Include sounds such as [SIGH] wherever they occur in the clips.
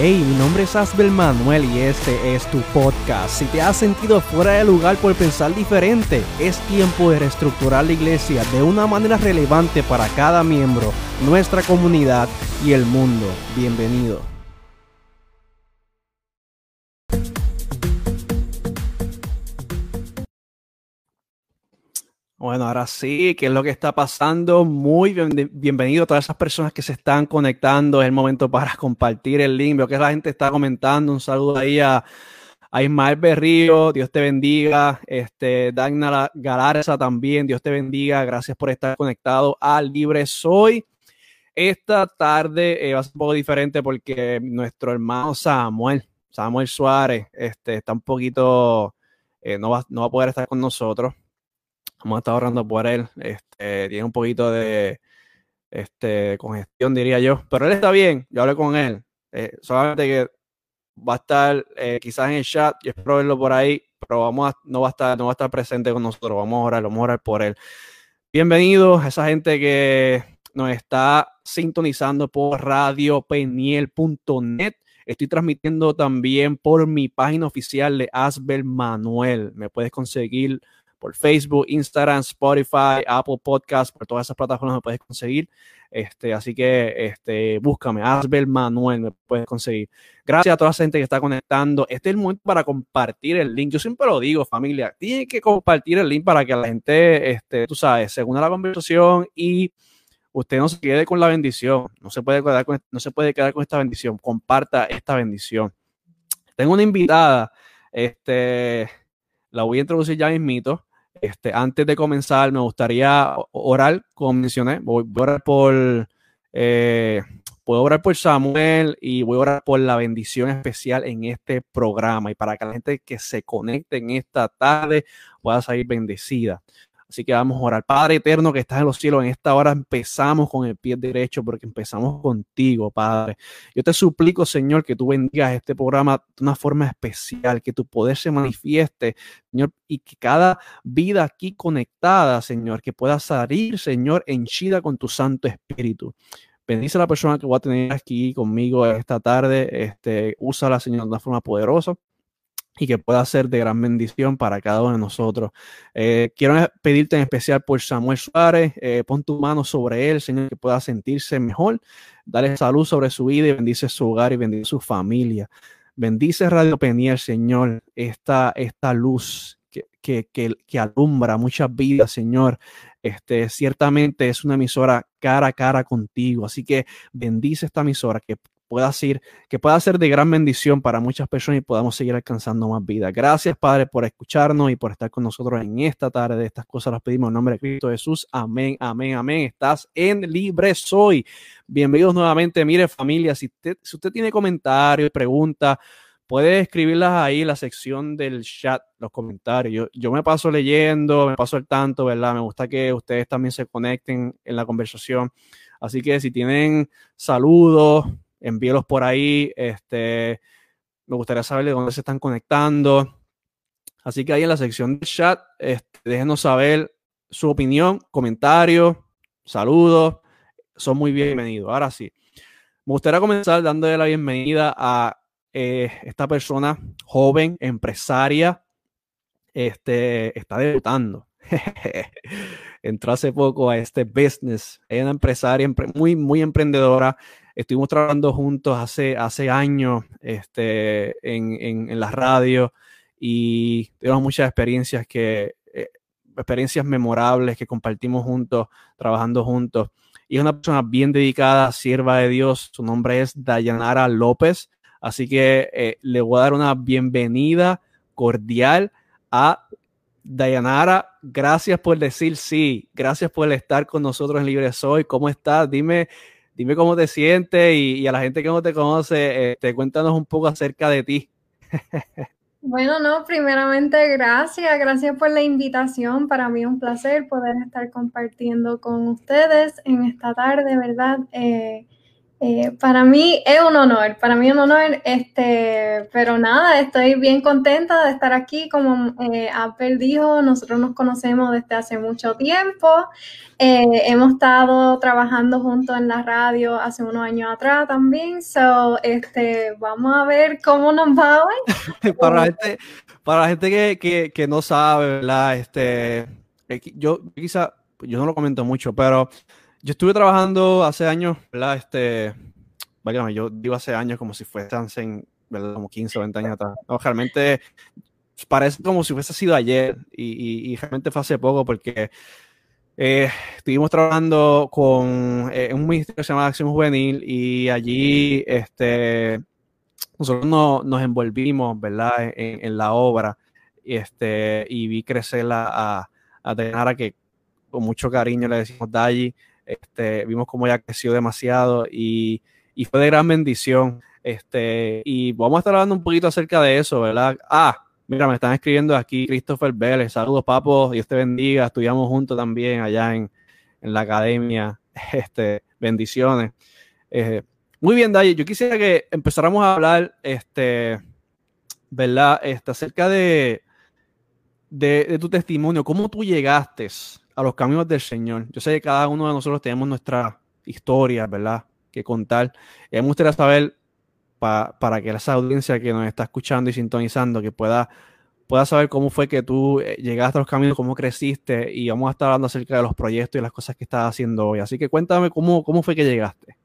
Hey, mi nombre es Asbel Manuel y este es tu podcast. Si te has sentido fuera de lugar por pensar diferente, es tiempo de reestructurar la iglesia de una manera relevante para cada miembro, nuestra comunidad y el mundo. Bienvenido. Bueno, ahora sí, ¿qué es lo que está pasando? Muy bienvenido a todas esas personas que se están conectando. Es el momento para compartir el link. Veo que la gente está comentando. Un saludo ahí a, Ismael Berrío. Dios te bendiga. Este, Dagna Galarza también. Dios te bendiga. Gracias por estar conectado a Libre Soy. Esta tarde eh, va a ser un poco diferente porque nuestro hermano Samuel, Samuel Suárez, este, está un poquito, eh, no, va, no va a poder estar con nosotros hemos estado ahorrando por él. Este, tiene un poquito de este, congestión, diría yo. Pero él está bien, yo hablé con él. Eh, solamente que va a estar eh, quizás en el chat, y espero verlo por ahí, pero vamos a, no, va a estar, no va a estar presente con nosotros. Vamos a orar, vamos a orar por él. Bienvenidos a esa gente que nos está sintonizando por radiopeniel.net. Estoy transmitiendo también por mi página oficial de Asbel Manuel. Me puedes conseguir por Facebook, Instagram, Spotify, Apple Podcast, por todas esas plataformas me puedes conseguir. Este, así que este, búscame, Asbel Manuel, me puedes conseguir. Gracias a toda la gente que está conectando. Este es el momento para compartir el link. Yo siempre lo digo, familia, tiene que compartir el link para que la gente, este, tú sabes, se una la conversación y usted no se quede con la bendición. No se puede quedar con, no se puede quedar con esta bendición. Comparta esta bendición. Tengo una invitada, este, la voy a introducir ya mismito. Este, antes de comenzar, me gustaría orar, como mencioné, voy, a orar por, eh, puedo orar por Samuel y voy a orar por la bendición especial en este programa y para que la gente que se conecte en esta tarde pueda salir bendecida. Así que vamos a orar. Padre eterno que estás en los cielos, en esta hora empezamos con el pie derecho porque empezamos contigo, Padre. Yo te suplico, Señor, que tú bendigas este programa de una forma especial, que tu poder se manifieste, Señor, y que cada vida aquí conectada, Señor, que pueda salir, Señor, henchida con tu Santo Espíritu. Bendice a la persona que voy a tener aquí conmigo esta tarde. Este, úsala, Señor, de una forma poderosa y que pueda ser de gran bendición para cada uno de nosotros. Eh, quiero pedirte en especial por Samuel Suárez, eh, pon tu mano sobre él, Señor, que pueda sentirse mejor, dale salud sobre su vida y bendice su hogar y bendice su familia. Bendice Radio Peniel, Señor, esta, esta luz que, que, que, que, alumbra muchas vidas, Señor. Este, ciertamente es una emisora cara a cara contigo, así que bendice esta emisora, que pueda ser, que pueda ser de gran bendición para muchas personas y podamos seguir alcanzando más vida. Gracias, Padre, por escucharnos y por estar con nosotros en esta tarde. De estas cosas las pedimos en nombre de Cristo Jesús. Amén, amén, amén. Estás en Libre Soy. Bienvenidos nuevamente. Mire, familia, si usted, si usted tiene comentarios, preguntas, puede escribirlas ahí en la sección del chat, los comentarios. Yo, yo me paso leyendo, me paso el tanto, ¿verdad? Me gusta que ustedes también se conecten en la conversación. Así que si tienen saludos, envíelos por ahí. Este, me gustaría saber de dónde se están conectando. Así que ahí en la sección del chat, este, déjenos saber su opinión, comentarios, saludos. Son muy bienvenidos. Ahora sí, me gustaría comenzar dándole la bienvenida a eh, esta persona joven, empresaria. Este, está debutando. [LAUGHS] Entró hace poco a este business. Es una empresaria muy, muy emprendedora. Estuvimos trabajando juntos hace, hace años este, en, en, la radio y tenemos muchas experiencias que, eh, experiencias memorables que compartimos juntos, trabajando juntos. Y es una persona bien dedicada, sierva de Dios. Su nombre es Dayanara López. Así que eh, le voy a dar una bienvenida cordial a Dayanara. Gracias por decir sí. Gracias por estar con nosotros en Libre Soy. ¿Cómo estás? Dime dime cómo te sientes y, a la gente que no te conoce, este, cuéntanos un poco acerca de ti. Bueno, no, primeramente gracias, gracias por la invitación. Para mí es un placer poder estar compartiendo con ustedes en esta tarde, ¿verdad? Eh, Eh, para mí es un honor, para mí es un honor, este, pero nada, estoy bien contenta de estar aquí. Como eh, Apple dijo, nosotros nos conocemos desde hace mucho tiempo. Eh, hemos estado trabajando juntos en la radio hace unos años atrás también. So, este, vamos a ver cómo nos va hoy. [LAUGHS] para la gente, para la gente que, que, que no sabe, ¿verdad? Este, yo quizá, yo no lo comento mucho, pero yo estuve trabajando hace años, ¿verdad? Este, bueno, yo digo hace años como si fuesen, ¿verdad? Como 15 o 20 años atrás. No, realmente parece como si hubiese sido ayer y, y, realmente fue hace poco porque eh, estuvimos trabajando con eh, un ministerio que se llama Acción Juvenil y allí este, nosotros no, nos envolvimos, ¿verdad? En, la obra este, y vi crecerla a, a Denara que con mucho cariño le decimos Dalli. Este, vimos cómo ella creció demasiado y, fue de gran bendición. Este, y vamos a estar hablando un poquito acerca de eso, ¿verdad? Ah, mira, me están escribiendo aquí Christopher Vélez. Saludos, papo. Dios te bendiga. Estudiamos juntos también allá en, en la academia. [LAUGHS] Este, bendiciones. Eh, muy bien, Dayi. Yo quisiera que empezáramos a hablar, este, ¿verdad? Este, acerca de, de, de, tu testimonio, cómo tú llegaste a los caminos del Señor. Yo sé que cada uno de nosotros tenemos nuestra historia, ¿verdad? Que contar. Y me gustaría saber, para que esa audiencia que nos está escuchando y sintonizando, que pueda, pueda saber cómo fue que tú eh, llegaste a los caminos, cómo creciste, y vamos a estar hablando acerca de los proyectos y las cosas que estás haciendo hoy. Así que cuéntame cómo, cómo fue que llegaste.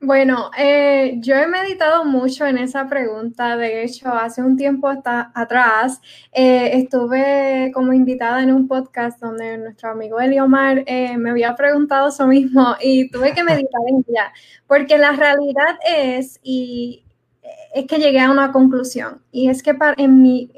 Bueno, eh, yo he meditado mucho en esa pregunta. De hecho, hace un tiempo atrás eh, estuve como invitada en un podcast donde nuestro amigo Eliomar eh, me había preguntado eso mismo y tuve que meditar en ella, porque la realidad es, y es que llegué a una conclusión, y es que para, en mi,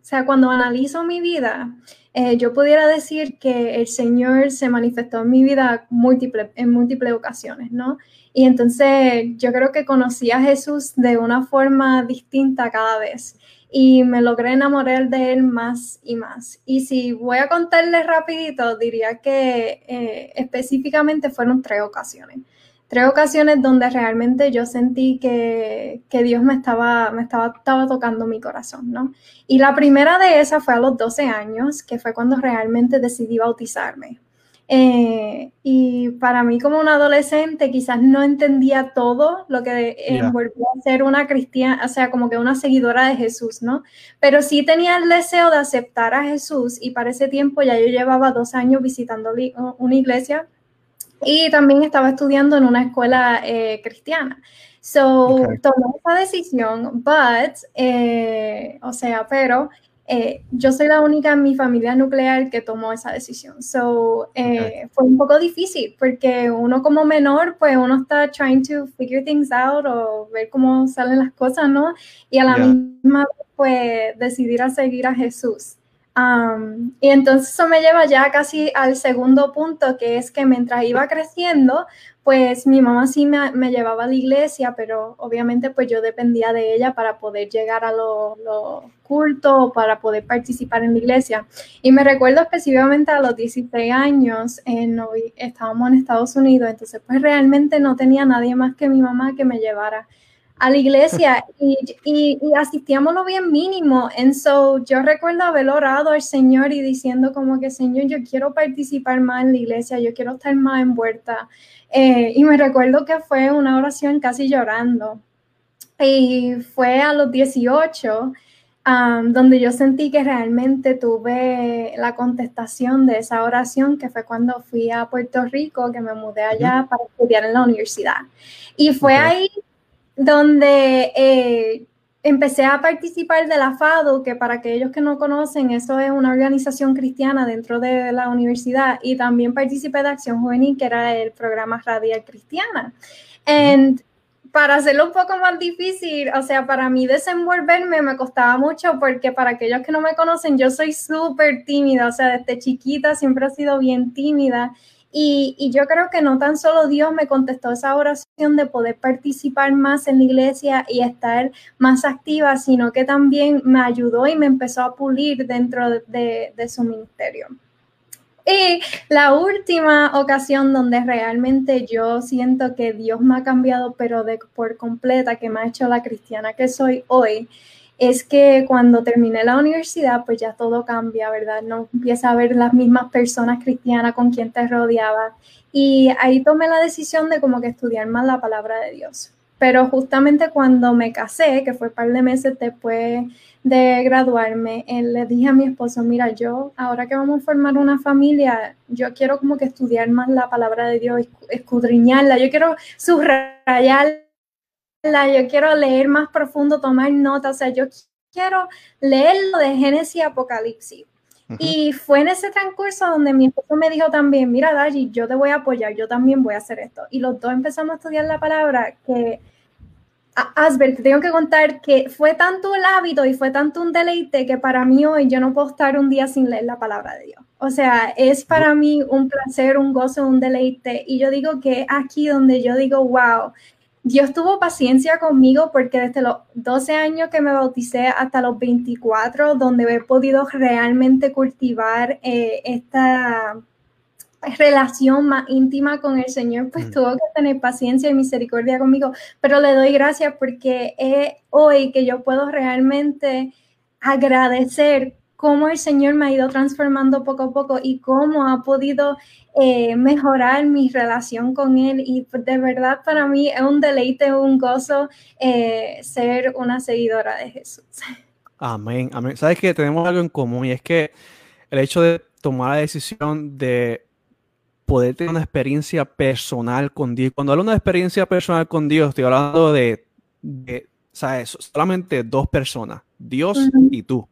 o sea, cuando analizo mi vida, eh, yo pudiera decir que el Señor se manifestó en mi vida múltiple, en múltiples ocasiones, ¿no? Y entonces yo creo que conocí a Jesús de una forma distinta cada vez y me logré enamorar de él más y más. Y si voy a contarles rapidito, diría que eh, específicamente fueron tres ocasiones. Tres ocasiones donde realmente yo sentí que, que Dios me estaba, me estaba, estaba tocando mi corazón, ¿no? Y la primera de esas fue a los 12 años, que fue cuando realmente decidí bautizarme. Eh, y para mí como una adolescente quizás no entendía todo lo que envolvía ser una cristiana, o sea, como que una seguidora de Jesús, ¿no? Pero sí tenía el deseo de aceptar a Jesús y para ese tiempo ya yo llevaba dos años visitando una iglesia y también estaba estudiando en una escuela eh, cristiana. So, tomé esa decisión, but, eh, o sea, pero eh, yo soy la única en mi familia nuclear que tomó esa decisión. So, eh, fue un poco difícil porque uno como menor, pues uno está trying to figure things out o ver cómo salen las cosas, ¿no? Y a la misma vez, pues decidir a seguir a Jesús. Um, y entonces eso me lleva ya casi al segundo punto, que es que mientras iba creciendo, pues mi mamá sí me, me, llevaba a la iglesia, pero obviamente pues yo dependía de ella para poder llegar a los lo cultos, para poder participar en la iglesia. Y me recuerdo específicamente a los 16 años, en, estábamos en Estados Unidos, entonces pues realmente no tenía nadie más que mi mamá que me llevara a la iglesia y, y, y, asistíamos lo bien mínimo. En so, yo recuerdo haber orado al Señor y diciendo como que, Señor, yo quiero participar más en la iglesia, yo quiero estar más envuelta. Eh, y me recuerdo que fue una oración casi llorando. Y fue a los 18 um, donde yo sentí que realmente tuve la contestación de esa oración, que fue cuando fui a Puerto Rico, que me mudé allá para estudiar en la universidad. Y fue ahí donde eh, empecé a participar de la FADO, que para aquellos que no conocen, eso es una organización cristiana dentro de la universidad, y también participé de Acción Juvenil, que era el programa Radial Cristiana. Y para hacerlo un poco más difícil, o sea, para mí desenvolverme me costaba mucho porque para aquellos que no me conocen, yo soy súper tímida, o sea, desde chiquita siempre he sido bien tímida y, yo creo que no tan solo Dios me contestó esa oración de poder participar más en la iglesia y estar más activa, sino que también me ayudó y me empezó a pulir dentro de, su ministerio. Y la última ocasión donde realmente yo siento que Dios me ha cambiado, pero de por completa, que me ha hecho la cristiana que soy hoy, es que cuando terminé la universidad, pues ya todo cambia, ¿verdad? No empieza a ver las mismas personas cristianas con quien te rodeaba. Y ahí tomé la decisión de como que estudiar más la palabra de Dios. Pero justamente cuando me casé, que fue un par de meses después de graduarme, le dije a mi esposo, mira, yo ahora que vamos a formar una familia, yo quiero como que estudiar más la palabra de Dios, escudriñarla, yo quiero subrayarla, yo quiero leer más profundo, tomar notas, o sea, yo quiero leer lo de Génesis y Apocalipsis. Y fue en ese transcurso donde mi esposo me dijo también, mira, Daji, yo te voy a apoyar, yo también voy a hacer esto. Y los dos empezamos a estudiar la palabra que Asbel, te tengo que contar que fue tanto el hábito y fue tanto un deleite que para mí hoy yo no puedo estar un día sin leer la palabra de Dios. O sea, es para mí un placer, un gozo, un deleite. Y yo digo que aquí donde yo digo, wow, Dios tuvo paciencia conmigo porque desde los 12 años que me bauticé hasta los 24, donde he podido realmente cultivar eh, esta relación más íntima con el Señor, pues mm. tuvo que tener paciencia y misericordia conmigo, pero le doy gracias porque es hoy que yo puedo realmente agradecer cómo el Señor me ha ido transformando poco a poco y cómo ha podido eh, mejorar mi relación con Él. Y de verdad para mí es un deleite, un gozo eh, ser una seguidora de Jesús. Amén, amén. Sabes que tenemos algo en común y es que el hecho de tomar la decisión de poder tener una experiencia personal con Dios. Cuando hablo de una experiencia personal con Dios, estoy hablando de, ¿sabes? Solamente dos personas, Dios y tú.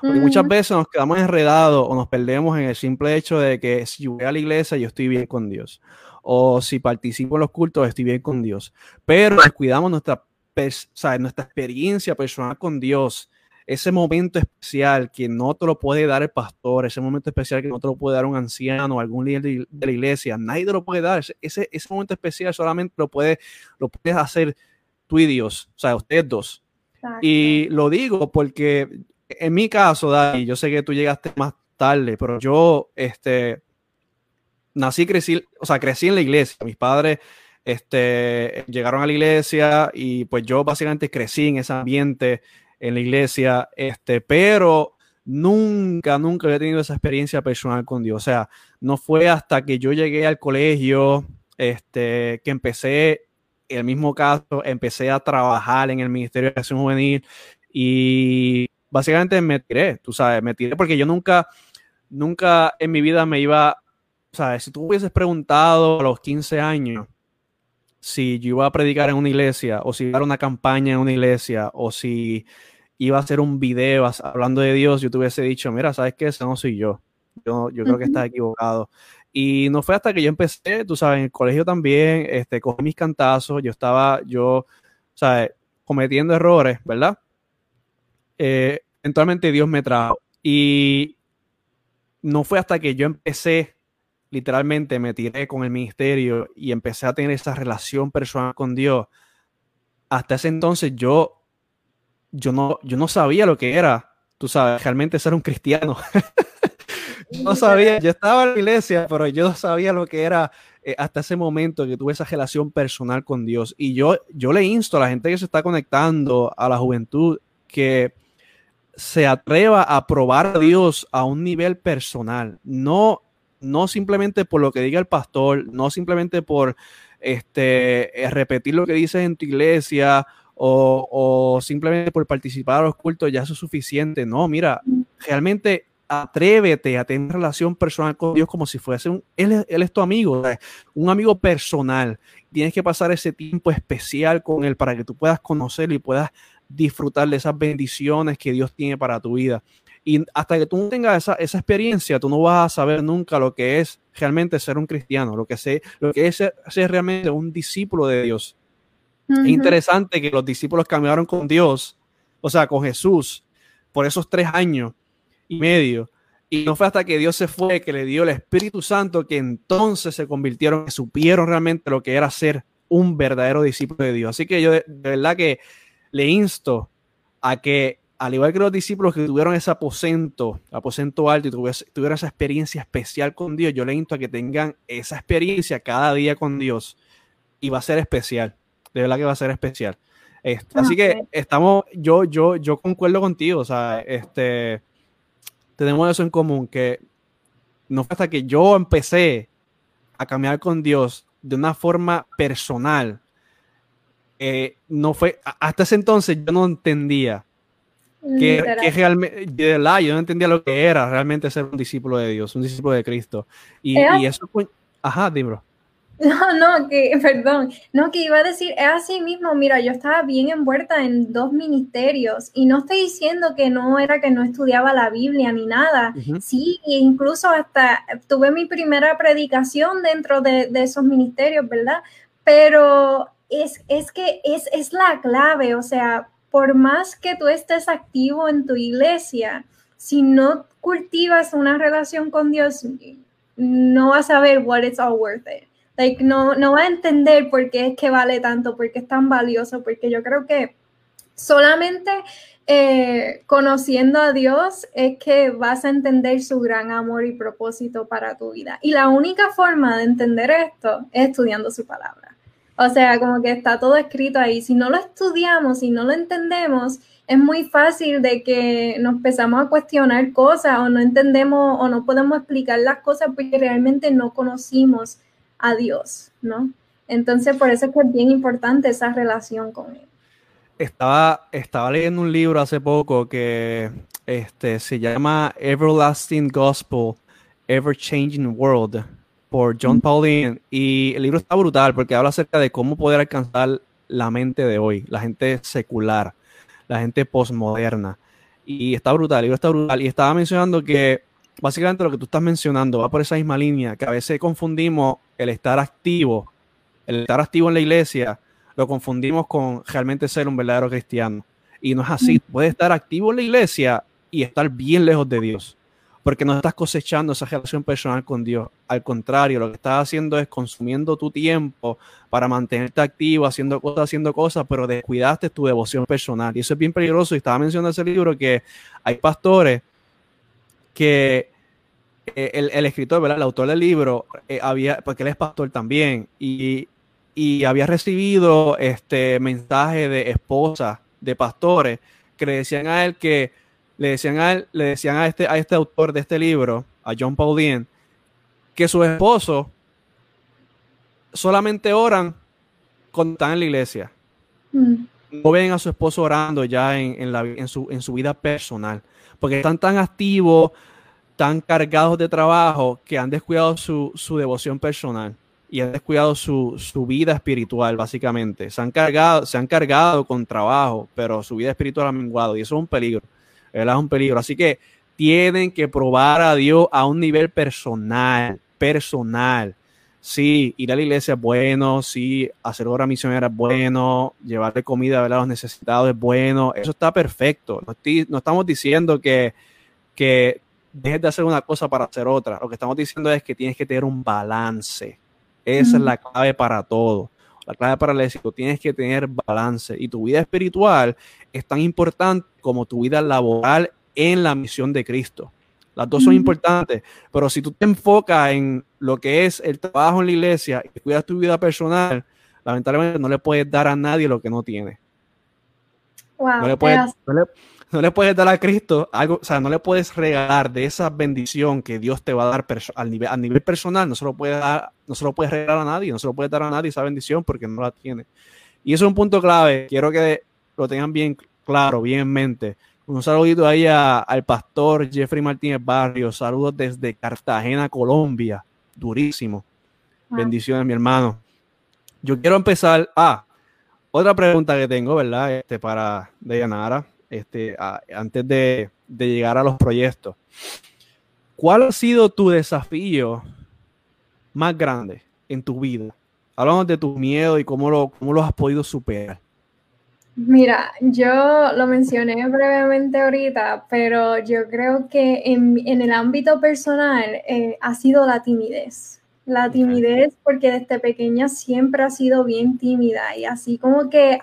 Porque muchas veces nos quedamos enredados o nos perdemos en el simple hecho de que si voy a la iglesia yo estoy bien con Dios. O si participo en los cultos estoy bien con Dios. Pero descuidamos nuestra, nuestra experiencia personal con Dios ese momento especial que no te lo puede dar el pastor, ese momento especial que no te lo puede dar un anciano o algún líder de, la iglesia, nadie te lo puede dar. Ese, ese momento especial solamente lo, puede, lo puedes hacer tú y Dios, o sea, ustedes dos. Y lo digo porque en mi caso, Dani, yo sé que tú llegaste más tarde, pero yo, este, nací, crecí, o sea, crecí en la iglesia. Mis padres, este, llegaron a la iglesia y pues yo básicamente crecí en ese ambiente en la iglesia, este, pero nunca, nunca había tenido esa experiencia personal con Dios. O sea, no fue hasta que yo llegué al colegio, este, que empecé, en el mismo caso, empecé a trabajar en el Ministerio de Acción Juvenil y básicamente me tiré, tú sabes, me tiré porque yo nunca, nunca en mi vida me iba, sea, si tú hubieses preguntado a los 15 años, si yo iba a predicar en una iglesia o si iba a dar una campaña en una iglesia o si iba a hacer un video hablando de Dios, yo te hubiese dicho, mira, ¿sabes qué? Ese no soy yo. Yo, yo creo que estás equivocado. Y no fue hasta que yo empecé, tú sabes, en el colegio también, este, cogí mis cantazos, yo estaba, yo, ¿sabes? Cometiendo errores, ¿verdad? Eh, eventualmente Dios me trajo. Y no fue hasta que yo empecé literalmente me tiré con el ministerio y empecé a tener esa relación personal con Dios, hasta ese entonces yo, yo, no, yo no sabía lo que era, tú sabes, realmente ser un cristiano. [LAUGHS] no sabía, yo estaba en la iglesia, pero yo no sabía lo que era eh, hasta ese momento que tuve esa relación personal con Dios. Y yo, yo le insto a la gente que se está conectando, a la juventud, que se atreva a probar a Dios a un nivel personal. No no simplemente por lo que diga el pastor, no simplemente por este, eh, repetir lo que dices en tu iglesia o, simplemente por participar a los cultos, ya es suficiente. No, mira, realmente atrévete a tener relación personal con Dios como si fuese un, él, es tu amigo, un amigo personal. Tienes que pasar ese tiempo especial con él para que tú puedas conocerlo y puedas disfrutar de esas bendiciones que Dios tiene para tu vida. Y hasta que tú no tengas esa, esa, experiencia, tú no vas a saber nunca lo que es realmente ser un cristiano, lo que, sé, lo que es ser, realmente un discípulo de Dios. Es interesante que los discípulos cambiaron con Dios, o sea, con Jesús, por esos tres años y medio. Y no fue hasta que Dios se fue, que le dio el Espíritu Santo, que entonces se convirtieron, que supieron realmente lo que era ser un verdadero discípulo de Dios. Así que yo de verdad que le insto a que al igual que los discípulos que tuvieron ese aposento, aposento alto y tuvieron, esa experiencia especial con Dios, yo le invito a que tengan esa experiencia cada día con Dios y va a ser especial, de verdad que va a ser especial. Este, así que estamos, yo, yo, yo concuerdo contigo, o sea, este, tenemos eso en común, que no fue hasta que yo empecé a caminar con Dios de una forma personal, eh, no fue, hasta ese entonces yo no entendía que, realmente, yo no entendía lo que era realmente ser un discípulo de Dios, un discípulo de Cristo. Y, y eso fue, ajá, dime. [LAUGHS] No, no, que, perdón, no, que iba a decir, es así mismo, mira, yo estaba bien envuelta en dos ministerios y no estoy diciendo que no era que no estudiaba la Biblia ni nada, sí, incluso hasta tuve mi primera predicación dentro de, de esos ministerios, ¿verdad? Pero es, es que es, es la clave, o sea, por más que tú estés activo en tu iglesia, si no cultivas una relación con Dios, no vas a ver what it's all worth it. Like, no, no vas a entender por qué es que vale tanto, por qué es tan valioso, porque yo creo que solamente eh, conociendo a Dios es que vas a entender su gran amor y propósito para tu vida. Y la única forma de entender esto es estudiando su palabra. O sea, como que está todo escrito ahí. Si no lo estudiamos, si no lo entendemos, es muy fácil de que nos empezamos a cuestionar cosas o no entendemos o no podemos explicar las cosas porque realmente no conocimos a Dios, ¿no? Entonces, por eso es que es bien importante esa relación con Él. Estaba, estaba leyendo un libro hace poco que este, se llama Everlasting Gospel, Ever Changing World por John Pauline y el libro está brutal porque habla acerca de cómo poder alcanzar la mente de hoy, la gente secular, la gente postmoderna. Y está brutal, el libro está brutal. Y estaba mencionando que básicamente lo que tú estás mencionando va por esa misma línea, que a veces confundimos el estar activo, el estar activo en la iglesia, lo confundimos con realmente ser un verdadero cristiano. Y no es así, puedes estar activo en la iglesia y estar bien lejos de Dios porque no estás cosechando esa relación personal con Dios. Al contrario, lo que estás haciendo es consumiendo tu tiempo para mantenerte activo, haciendo cosas, haciendo cosas, pero descuidaste tu devoción personal. Y eso es bien peligroso. Y estaba mencionando ese libro que hay pastores que eh, el, escritor, ¿verdad? el autor del libro, eh, había, porque él es pastor también, y, y había recibido este mensaje de esposas de pastores que le decían a él que le decían a él, le decían a este, a este autor de este libro, a John Paulien, que su esposo solamente oran cuando están en la iglesia. Mm. No ven a su esposo orando ya en, la, en, su, en su vida personal, porque están tan activos, tan cargados de trabajo, que han descuidado su, su devoción personal y han descuidado su, su, vida espiritual, básicamente. Se han, cargado, se han cargado con trabajo, pero su vida espiritual ha menguado y eso es un peligro. Es un peligro. Así que tienen que probar a Dios a un nivel personal, personal. Sí, ir a la iglesia es bueno, sí, hacer obra misionera es bueno, llevarle comida a los necesitados es bueno, eso está perfecto. No, estamos diciendo que, que dejes de hacer una cosa para hacer otra. Lo que estamos diciendo es que tienes que tener un balance. Esa es la clave para todo. La clave para el éxito, tienes que tener balance. Y tu vida espiritual es tan importante como tu vida laboral en la misión de Cristo. Las dos son importantes, pero si tú te enfocas en lo que es el trabajo en la iglesia y cuidas tu vida personal, lamentablemente no le puedes dar a nadie lo que no tiene. no, le puedes, no, le, [LAUGHS] puedes, dar a Cristo algo, o sea, no le puedes regalar de esa bendición que Dios te va a dar al nivel, a nivel personal, no se lo puedes dar, no se lo puedes regalar a nadie, no se lo puedes dar a nadie esa bendición porque no la tiene. Y eso es un punto clave. Quiero que lo tengan bien claro, bien en mente. Un saludito ahí al pastor Jeffrey Martínez Barrio. Saludos desde Cartagena, Colombia. Durísimo. Bendiciones, mi hermano. Yo quiero empezar. Ah, otra pregunta que tengo, ¿verdad? Este, para Dayanara, este, antes de, llegar a los proyectos. ¿Cuál ha sido tu desafío más grande en tu vida? Hablamos de tu miedo y cómo lo, cómo lo has podido superar. Mira, yo lo mencioné brevemente ahorita, pero yo creo que en, el ámbito personal eh, ha sido la timidez. La timidez, porque desde pequeña siempre ha sido bien tímida y así como que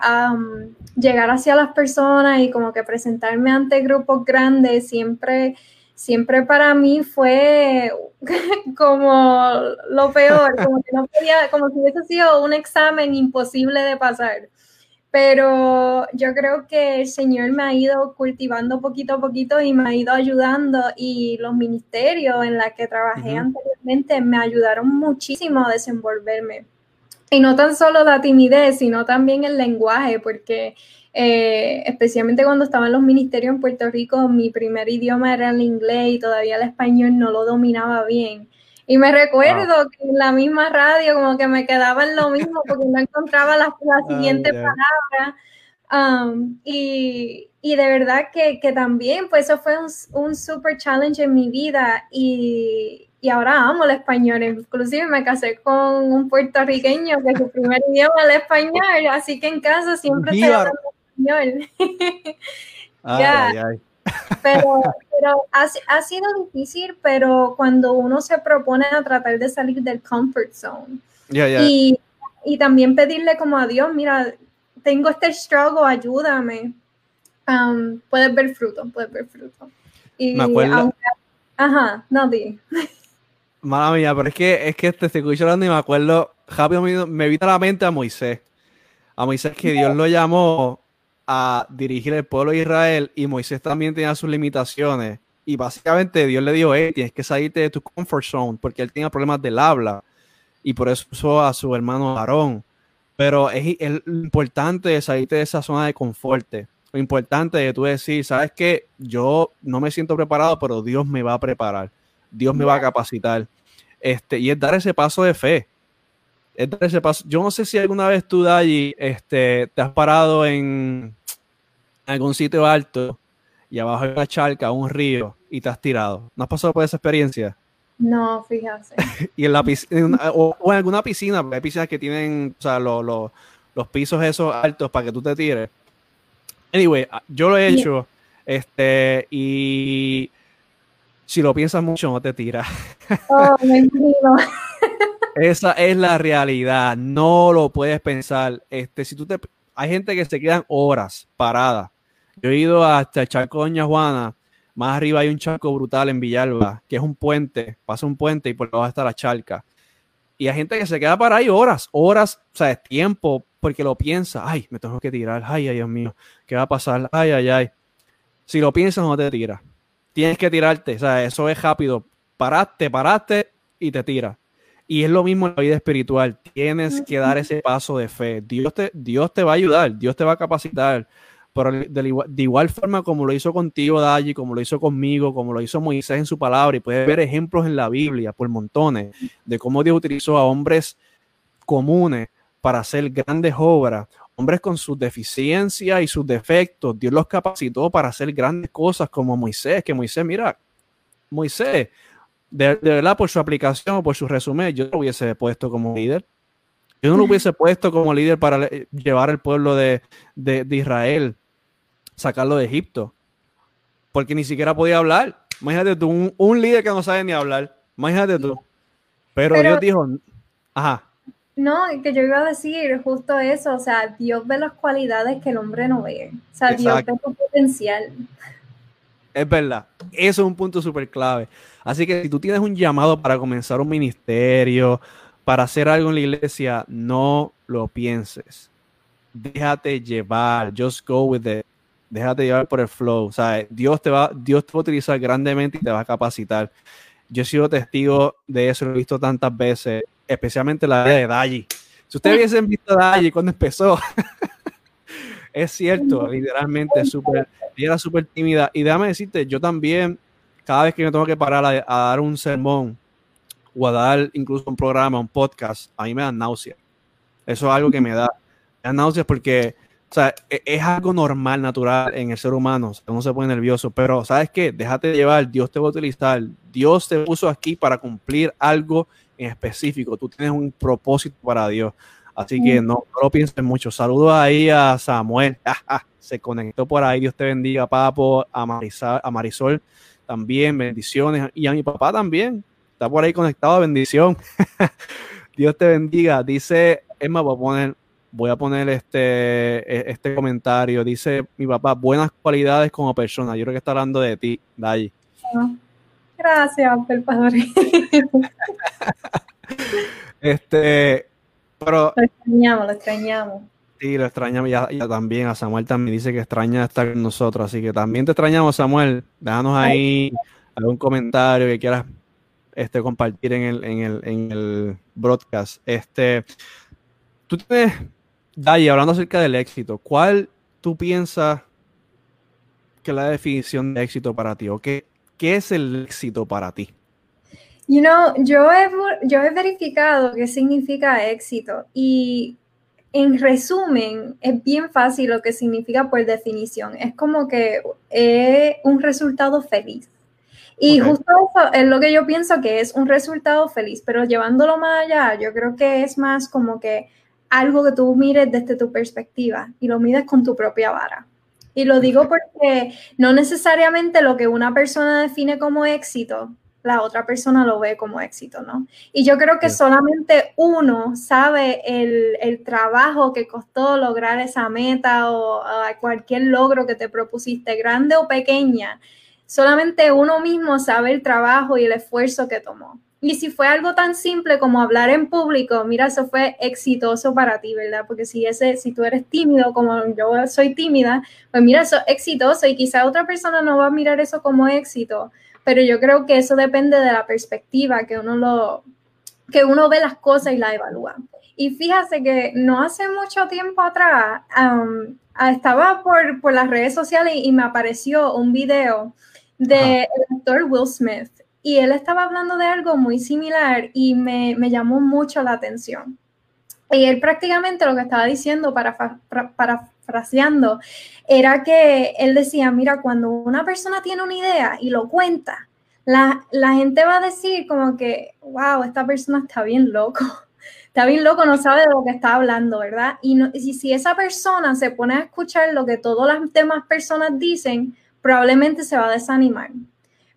llegar hacia las personas y como que presentarme ante grupos grandes siempre, siempre para mí fue [LAUGHS] como lo peor, como que no podía, como si hubiese sido un examen imposible de pasar pero yo creo que el Señor me ha ido cultivando poquito a poquito y me ha ido ayudando y los ministerios en los que trabajé anteriormente me ayudaron muchísimo a desenvolverme. Y no tan solo la timidez, sino también el lenguaje, porque eh, especialmente cuando estaba en los ministerios en Puerto Rico, mi primer idioma era el inglés y todavía el español no lo dominaba bien. Y me recuerdo que en la misma radio como que me quedaba en lo mismo porque no encontraba la, [LAUGHS] siguiente palabra. Um, y, y, de verdad que, que, también, pues eso fue un, un super challenge en mi vida y, y, ahora amo el español. Inclusive me casé con un puertorriqueño que su primer [LAUGHS] idioma es el español, así que en casa siempre estoy hablando español. [LAUGHS] ay, pero, pero ha, sido difícil, pero cuando uno se propone a tratar de salir del comfort zone Y, y, también pedirle como a Dios, mira, tengo este struggle, ayúdame. Um, puedes ver fruto, puedes ver fruto. Y me acuerdo. ajá, no di. Mala mía, pero es que, es que te estoy escuchando y me acuerdo, rápido me, me vino a la mente a Moisés. A Moisés que Dios lo llamó a dirigir el pueblo de Israel y Moisés también tenía sus limitaciones. Y básicamente Dios le dijo, hey, tienes que salirte de tu comfort zone porque él tenía problemas del habla y por eso usó a su hermano Aarón. Pero es, importante salirte de esa zona de confort. Lo importante de tú decir, sabes que yo no me siento preparado, pero Dios me va a preparar. Dios me va a capacitar. Este, y es dar ese paso de fe ese paso. Yo no sé si alguna vez tú, Dayi, este, te has parado en algún sitio alto y abajo hay una charca, un río, y te has tirado. ¿No has pasado por esa experiencia? No, fíjate. [LAUGHS] y en la piscina, o, en alguna piscina, porque hay piscinas que tienen, o sea, los pisos esos altos para que tú te tires. Anyway, yo lo he hecho, este, y si lo piensas mucho, no te tiras. Oh, me [LAUGHS] esa es la realidad, no lo puedes pensar. Este, si tú te, hay gente que se quedan horas paradas. Yo he ido hasta el charco Doña Juana, más arriba hay un charco brutal en Villalba, que es un puente, pasa un puente y por debajo está la charca. Y hay gente que se queda para ahí horas, horas, o sea, es tiempo, porque lo piensa, ay, me tengo que tirar, ay, ay, Dios mío, ¿qué va a pasar? Ay, ay, ay. Si lo piensas, no te tiras. Tienes que tirarte, o sea, eso es rápido. Paraste, paraste y te tiras. Y es lo mismo en la vida espiritual. Tienes que dar ese paso de fe. Dios te, Dios te va a ayudar, Dios te va a capacitar. Pero de, igual forma como lo hizo contigo, Daji, como lo hizo conmigo, como lo hizo Moisés en su palabra, y puedes ver ejemplos en la Biblia por montones de cómo Dios utilizó a hombres comunes para hacer grandes obras, hombres con sus deficiencias y sus defectos. Dios los capacitó para hacer grandes cosas como Moisés, que Moisés, mira, Moisés de, verdad, por su aplicación o por su resumen, yo lo hubiese puesto como líder. Yo no lo hubiese puesto como líder para llevar al pueblo de, Israel, sacarlo de Egipto. Porque ni siquiera podía hablar. Imagínate tú, un, líder que no sabe ni hablar. Imagínate tú. Pero, Dios dijo, ajá. No, que yo iba a decir justo eso. O sea, Dios ve las cualidades que el hombre no ve. O sea, Dios ve tu potencial. Es verdad. Eso es un punto súper clave. Así que si tú tienes un llamado para comenzar un ministerio, para hacer algo en la iglesia, no lo pienses. Déjate llevar. Just go with it. Déjate llevar por el flow. O sea, Dios te va, Dios te va a utilizar grandemente y te va a capacitar. Yo he sido testigo de eso, lo he visto tantas veces, especialmente la de Daji. Si ustedes [LAUGHS] hubiesen visto a Daji cuando empezó, [LAUGHS] es cierto, literalmente, super, ella era súper tímida. Y déjame decirte, yo también cada vez que me tengo que parar a, dar un sermón o a dar incluso un programa, un podcast, a mí me da náusea. Eso es algo que me da, me da náuseas porque o sea, e, es, algo normal, natural en el ser humano. O uno se pone nervioso, pero ¿sabes qué? Déjate llevar, Dios te va a utilizar. Dios te puso aquí para cumplir algo en específico. Tú tienes un propósito para Dios. Así que no, lo pienses mucho. Saludos ahí a Samuel. [LAUGHS] se conectó por ahí. Dios te bendiga, Papo, a Marisol, a Marisol también, bendiciones. Y a mi papá también. Está por ahí conectado, bendición. [LAUGHS] Dios te bendiga. Dice, Emma, voy a poner, voy a poner este, e, este comentario. Dice mi papá, buenas cualidades como persona. Yo creo que está hablando de ti, Dayi. Gracias, el padre. [LAUGHS] este, pero... Lo extrañamos, lo extrañamos. Sí, lo extrañamos. Ya, ya, también a Samuel también dice que extraña estar con nosotros. Así que también te extrañamos, Samuel. Déjanos ahí algún comentario que quieras este, compartir en el, en, el, en el broadcast. Este, tú tienes, Daya, hablando acerca del éxito, ¿cuál tú piensas que es la definición de éxito para ti? ¿O qué, qué es el éxito para ti? You know, yo he, yo he verificado qué significa éxito y en resumen, es bien fácil lo que significa por definición. Es como que es un resultado feliz. Y justo eso es lo que yo pienso que es un resultado feliz, pero llevándolo más allá, yo creo que es más como que algo que tú mires desde tu perspectiva y lo mides con tu propia vara. Y lo digo porque no necesariamente lo que una persona define como éxito la otra persona lo ve como éxito, ¿no? Y yo creo que solamente uno sabe el, trabajo que costó lograr esa meta o cualquier logro que te propusiste, grande o pequeña. Solamente uno mismo sabe el trabajo y el esfuerzo que tomó. Y si fue algo tan simple como hablar en público, mira, eso fue exitoso para ti, ¿verdad? Porque si ese, si tú eres tímido, como yo soy tímida, pues mira, eso es exitoso y quizá otra persona no va a mirar eso como éxito pero yo creo que eso depende de la perspectiva que uno lo que uno ve las cosas y las evalúa. Y fíjate que no hace mucho tiempo atrás estaba por, por, las redes sociales y me apareció un video del actor Will Smith y él estaba hablando de algo muy similar y me, me, llamó mucho la atención. Y él prácticamente lo que estaba diciendo para, para, para fraseando, era que él decía, mira, cuando una persona tiene una idea y lo cuenta, la, gente va a decir como que, wow, esta persona está bien loco, [LAUGHS] está bien loco, no sabe de lo que está hablando, ¿verdad? Y, si esa persona se pone a escuchar lo que todas las demás personas dicen, probablemente se va a desanimar.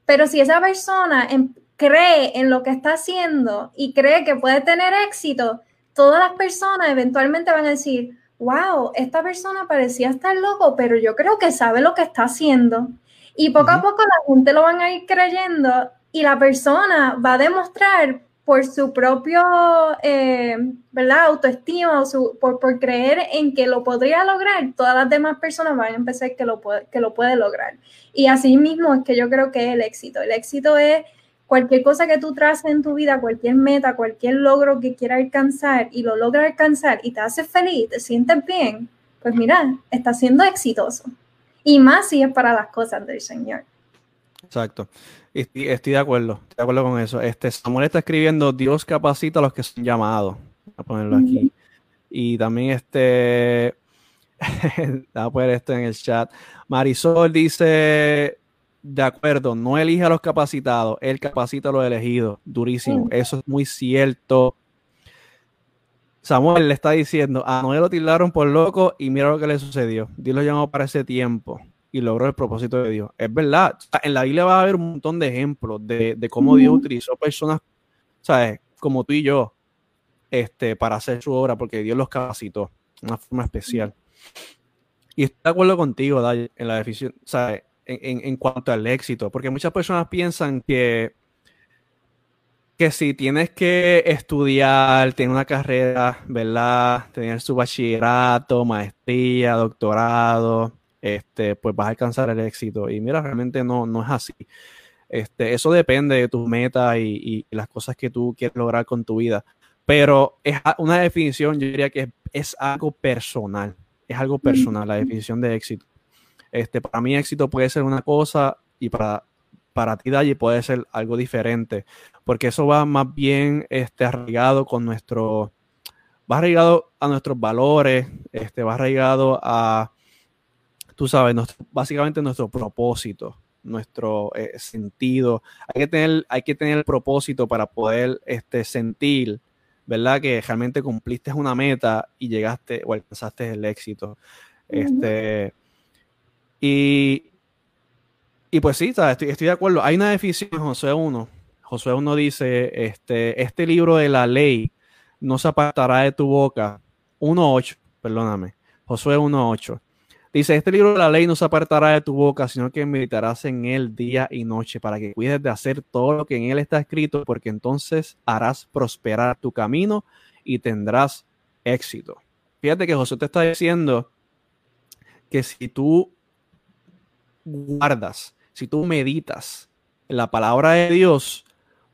Pero si esa persona cree en lo que está haciendo y cree que puede tener éxito, todas las personas eventualmente van a decir, wow, esta persona parecía estar loco, pero yo creo que sabe lo que está haciendo. Y poco a poco la gente lo van a ir creyendo y la persona va a demostrar por su propio, eh, ¿verdad? Autoestima, su, por, por, creer en que lo podría lograr, todas las demás personas van a empezar que lo que lo puede lograr. Y así mismo es que yo creo que es el éxito. El éxito es cualquier cosa que tú traces en tu vida, cualquier meta, cualquier logro que quieras alcanzar y lo logras alcanzar y te haces feliz, te sientes bien, pues mira, está siendo exitoso. Y más si es para las cosas del Señor. Exacto. Estoy, estoy de acuerdo, estoy de acuerdo con eso. Este Samuel está escribiendo, Dios capacita a los que son llamados. Voy a ponerlo aquí. Y también este, [LAUGHS] voy a poner esto en el chat. Marisol dice, de acuerdo, no elige a los capacitados, él capacita a los elegidos. Durísimo. Eso es muy cierto. Samuel le está diciendo, a Noé lo tildaron por loco y mira lo que le sucedió. Dios lo llamó para ese tiempo y logró el propósito de Dios. Es verdad, en la Biblia va a haber un montón de ejemplos de, cómo Dios utilizó personas, ¿sabes? Como tú y yo, este, para hacer su obra, porque Dios los capacitó de una forma especial. Y estoy de acuerdo contigo, Day, en la definición, ¿sabes? en, cuanto al éxito, porque muchas personas piensan que, que si tienes que estudiar, tener una carrera, ¿verdad? Tener su bachillerato, maestría, doctorado, este, pues vas a alcanzar el éxito. Y mira, realmente no, no es así. Este, eso depende de tus metas y, las cosas que tú quieres lograr con tu vida. Pero es una definición, yo diría que es algo personal. Es algo personal, la definición de éxito. Este, para mí éxito puede ser una cosa y para, para ti, Dayi, puede ser algo diferente, porque eso va más bien este, arraigado con nuestro, va arraigado a nuestros valores, este, va arraigado a, tú sabes, básicamente nuestro propósito, nuestro eh, sentido. Hay que, tener, hay que tener el propósito para poder este, sentir, ¿verdad? Que realmente cumpliste una meta y llegaste o alcanzaste el éxito. Este, y, y pues sí, Estoy, de acuerdo. Hay una definición en José 1, Josué 1 dice, este, este libro de la ley no se apartará de tu boca. 1.8, perdóname. Josué 1.8. Dice, este libro de la ley no se apartará de tu boca, sino que meditarás en él día y noche para que cuides de hacer todo lo que en él está escrito, porque entonces harás prosperar tu camino y tendrás éxito. Fíjate que Josué te está diciendo que si tú guardas, si tú meditas la palabra de Dios,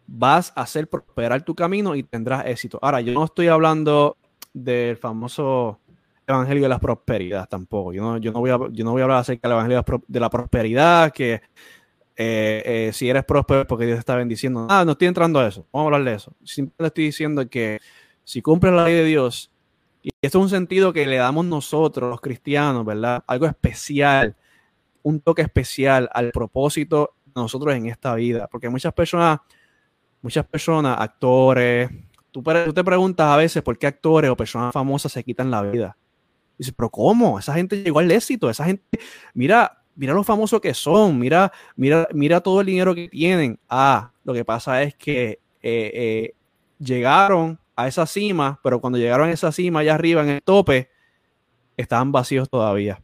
vas a hacer prosperar tu camino y tendrás éxito. Ahora, yo no estoy hablando del famoso evangelio de la prosperidad tampoco. Yo no, yo no, voy, a, yo no voy a hablar acerca del evangelio de la prosperidad, que eh, eh, si eres próspero porque Dios está bendiciendo. Ah, no estoy entrando a eso. Vamos a hablar de eso. Simplemente estoy diciendo que si cumples la ley de Dios, y esto es un sentido que le damos nosotros, los cristianos, ¿verdad? Algo especial, un toque especial al propósito de nosotros en esta vida. Porque muchas personas, muchas personas, actores, tú te preguntas a veces por qué actores o personas famosas se quitan la vida Dice, pero ¿cómo? Esa gente llegó al éxito, esa gente, mira, mira lo famosos que son, mira, mira, mira todo el dinero que tienen. Ah, lo que pasa es que eh, eh, llegaron a esa cima, pero cuando llegaron a esa cima allá arriba en el tope, estaban vacíos todavía.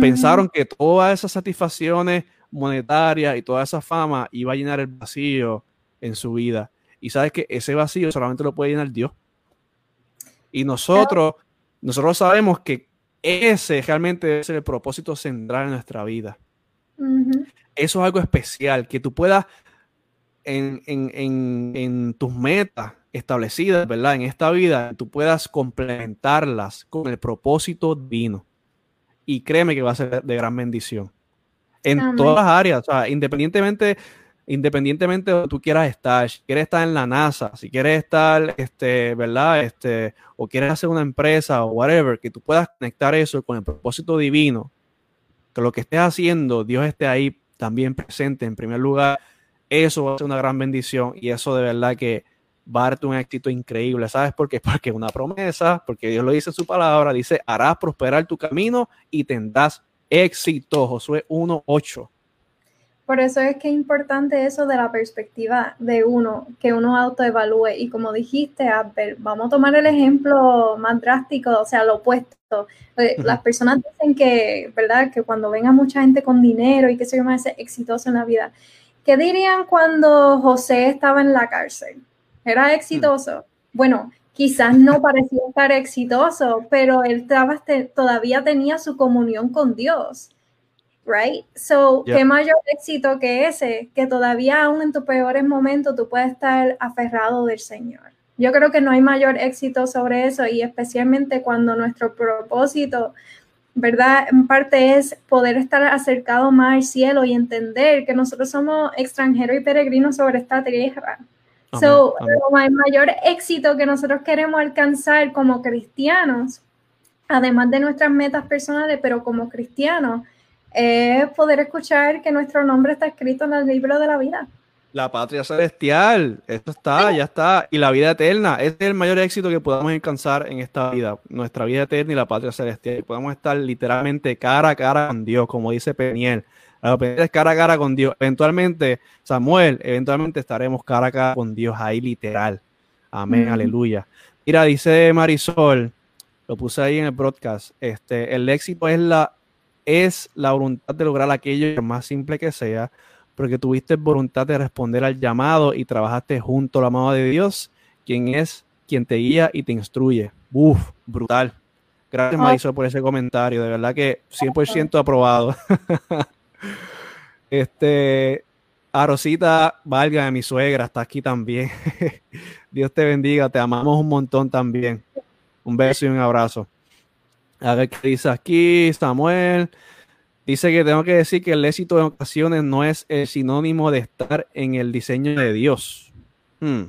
Pensaron que todas esas satisfacciones monetarias y toda esa fama iba a llenar el vacío en su vida. Y sabes que ese vacío solamente lo puede llenar Dios. Y nosotros nosotros sabemos que ese realmente debe ser el propósito central en nuestra vida. Eso es algo especial, que tú puedas en, tus metas establecidas, ¿verdad? En esta vida, tú puedas complementarlas con el propósito divino. Y créeme que va a ser de gran bendición. En todas las áreas, o sea, independientemente independientemente de donde tú quieras estar, si quieres estar en la NASA, si quieres estar, este, ¿verdad? Este, o quieres hacer una empresa o whatever, que tú puedas conectar eso con el propósito divino, que lo que estés haciendo, Dios esté ahí también presente en primer lugar, eso va a ser una gran bendición y eso de verdad que va a darte un éxito increíble. ¿Sabes por qué? [LAUGHS] Porque es una promesa, porque Dios lo dice en su palabra, dice, harás prosperar tu camino y tendrás éxito. Josué 1.8. Por eso es que es importante eso de la perspectiva de uno, que uno autoevalúe. Y como dijiste, Abel, vamos a tomar el ejemplo más drástico, o sea, lo opuesto. Eh, las personas dicen que, ¿verdad? Que cuando venga mucha gente con dinero y que se llama ese exitoso en la vida. ¿Qué dirían cuando José estaba en la cárcel? ¿Era exitoso? Bueno, quizás no parecía estar exitoso, pero él todavía tenía su comunión con Dios right? So, qué mayor éxito que ese, que todavía aún en tus peores momentos tú puedes estar aferrado del Señor. Yo creo que no hay mayor éxito sobre eso y especialmente cuando nuestro propósito, ¿verdad? En parte es poder estar acercado más al cielo y entender que nosotros somos extranjeros y peregrinos sobre esta tierra. so, el mayor éxito que nosotros queremos alcanzar como cristianos, además de nuestras metas personales, pero como cristianos, es poder escuchar que nuestro nombre está escrito en el libro de la vida. La patria celestial, esto está, ya está. Y la vida eterna, ese es el mayor éxito que podamos alcanzar en esta vida, nuestra vida eterna y la patria celestial. Podemos estar literalmente cara a cara con Dios, como dice Peniel. es cara a cara con Dios. Eventualmente, Samuel, eventualmente estaremos cara a cara con Dios ahí literal. Amén, aleluya. Mira, dice Marisol, lo puse ahí en el broadcast, este, el éxito es la es la voluntad de lograr aquello más simple que sea, porque tuviste voluntad de responder al llamado y trabajaste junto a la mano de Dios, quien es quien te guía y te instruye. Uf, brutal. Gracias, ah. Marisol, por ese comentario. De verdad que 100% aprobado. [LAUGHS] este, a Rosita Valga, mi suegra, está aquí también. [LAUGHS] Dios te bendiga, te amamos un montón también. Un beso y un abrazo. A ver qué dice aquí Samuel. Dice que tengo que decir que el éxito en ocasiones no es el sinónimo de estar en el diseño de Dios. Hmm.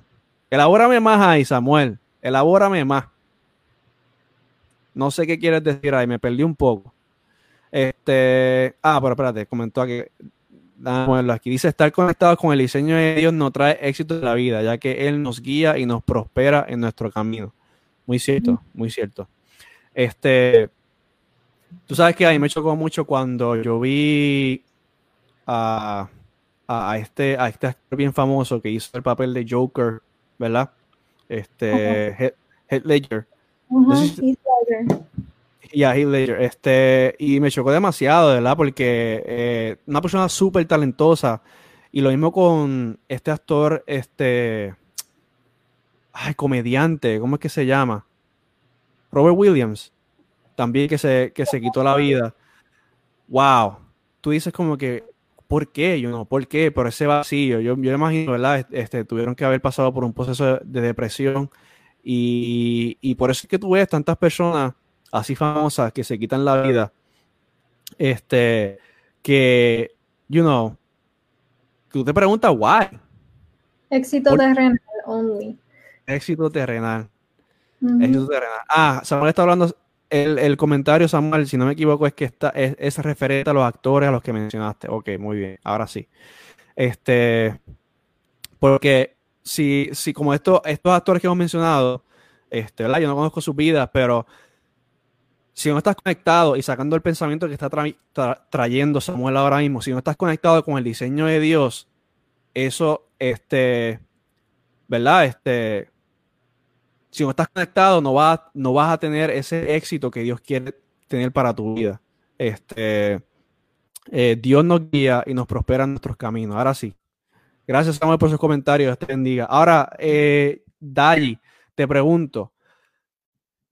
Elabórame más ahí, Samuel. Elabórame más. No sé qué quieres decir ahí, me perdí un poco. Este, ah, pero espérate, comentó aquí. aquí. Dice, estar conectado con el diseño de Dios no trae éxito en la vida, ya que Él nos guía y nos prospera en nuestro camino. Muy cierto, muy cierto. Este, tú sabes que a mí me chocó mucho cuando yo vi a, a, este, a este actor bien famoso que hizo el papel de Joker, ¿verdad? Este, Head, Ledger. Y a Heath Ledger. Este, y me chocó demasiado, ¿verdad? Porque eh, una persona súper talentosa. Y lo mismo con este actor, este. Ay, comediante, ¿cómo es que se llama? Robert Williams. También que se, que se quitó la vida. Wow. Tú dices como que, ¿por qué? Yo no, ¿por qué? Por ese vacío. Yo, yo imagino, ¿verdad? Este, tuvieron que haber pasado por un proceso de, depresión. Y, y, por eso es que tú ves tantas personas así famosas que se quitan la vida, este, que, you know, tú te preguntas, why? Éxito terrenal only. Éxito terrenal. Ah, Samuel está hablando, el, el, comentario, Samuel, si no me equivoco, es que está, es, es, referente a los actores a los que mencionaste. Ok, muy bien, ahora sí. Este, porque si, si como esto, estos actores que hemos mencionado, este, ¿verdad? Yo no conozco sus vidas, pero si no estás conectado y sacando el pensamiento que está trayendo Samuel ahora mismo, si no estás conectado con el diseño de Dios, eso, este, ¿verdad? Este, si no estás conectado, no vas, no vas a tener ese éxito que Dios quiere tener para tu vida. Este, eh, Dios nos guía y nos prospera en nuestros caminos. Ahora sí. Gracias, Samuel, por sus comentarios. Te bendiga. Ahora, eh, Dali, te pregunto,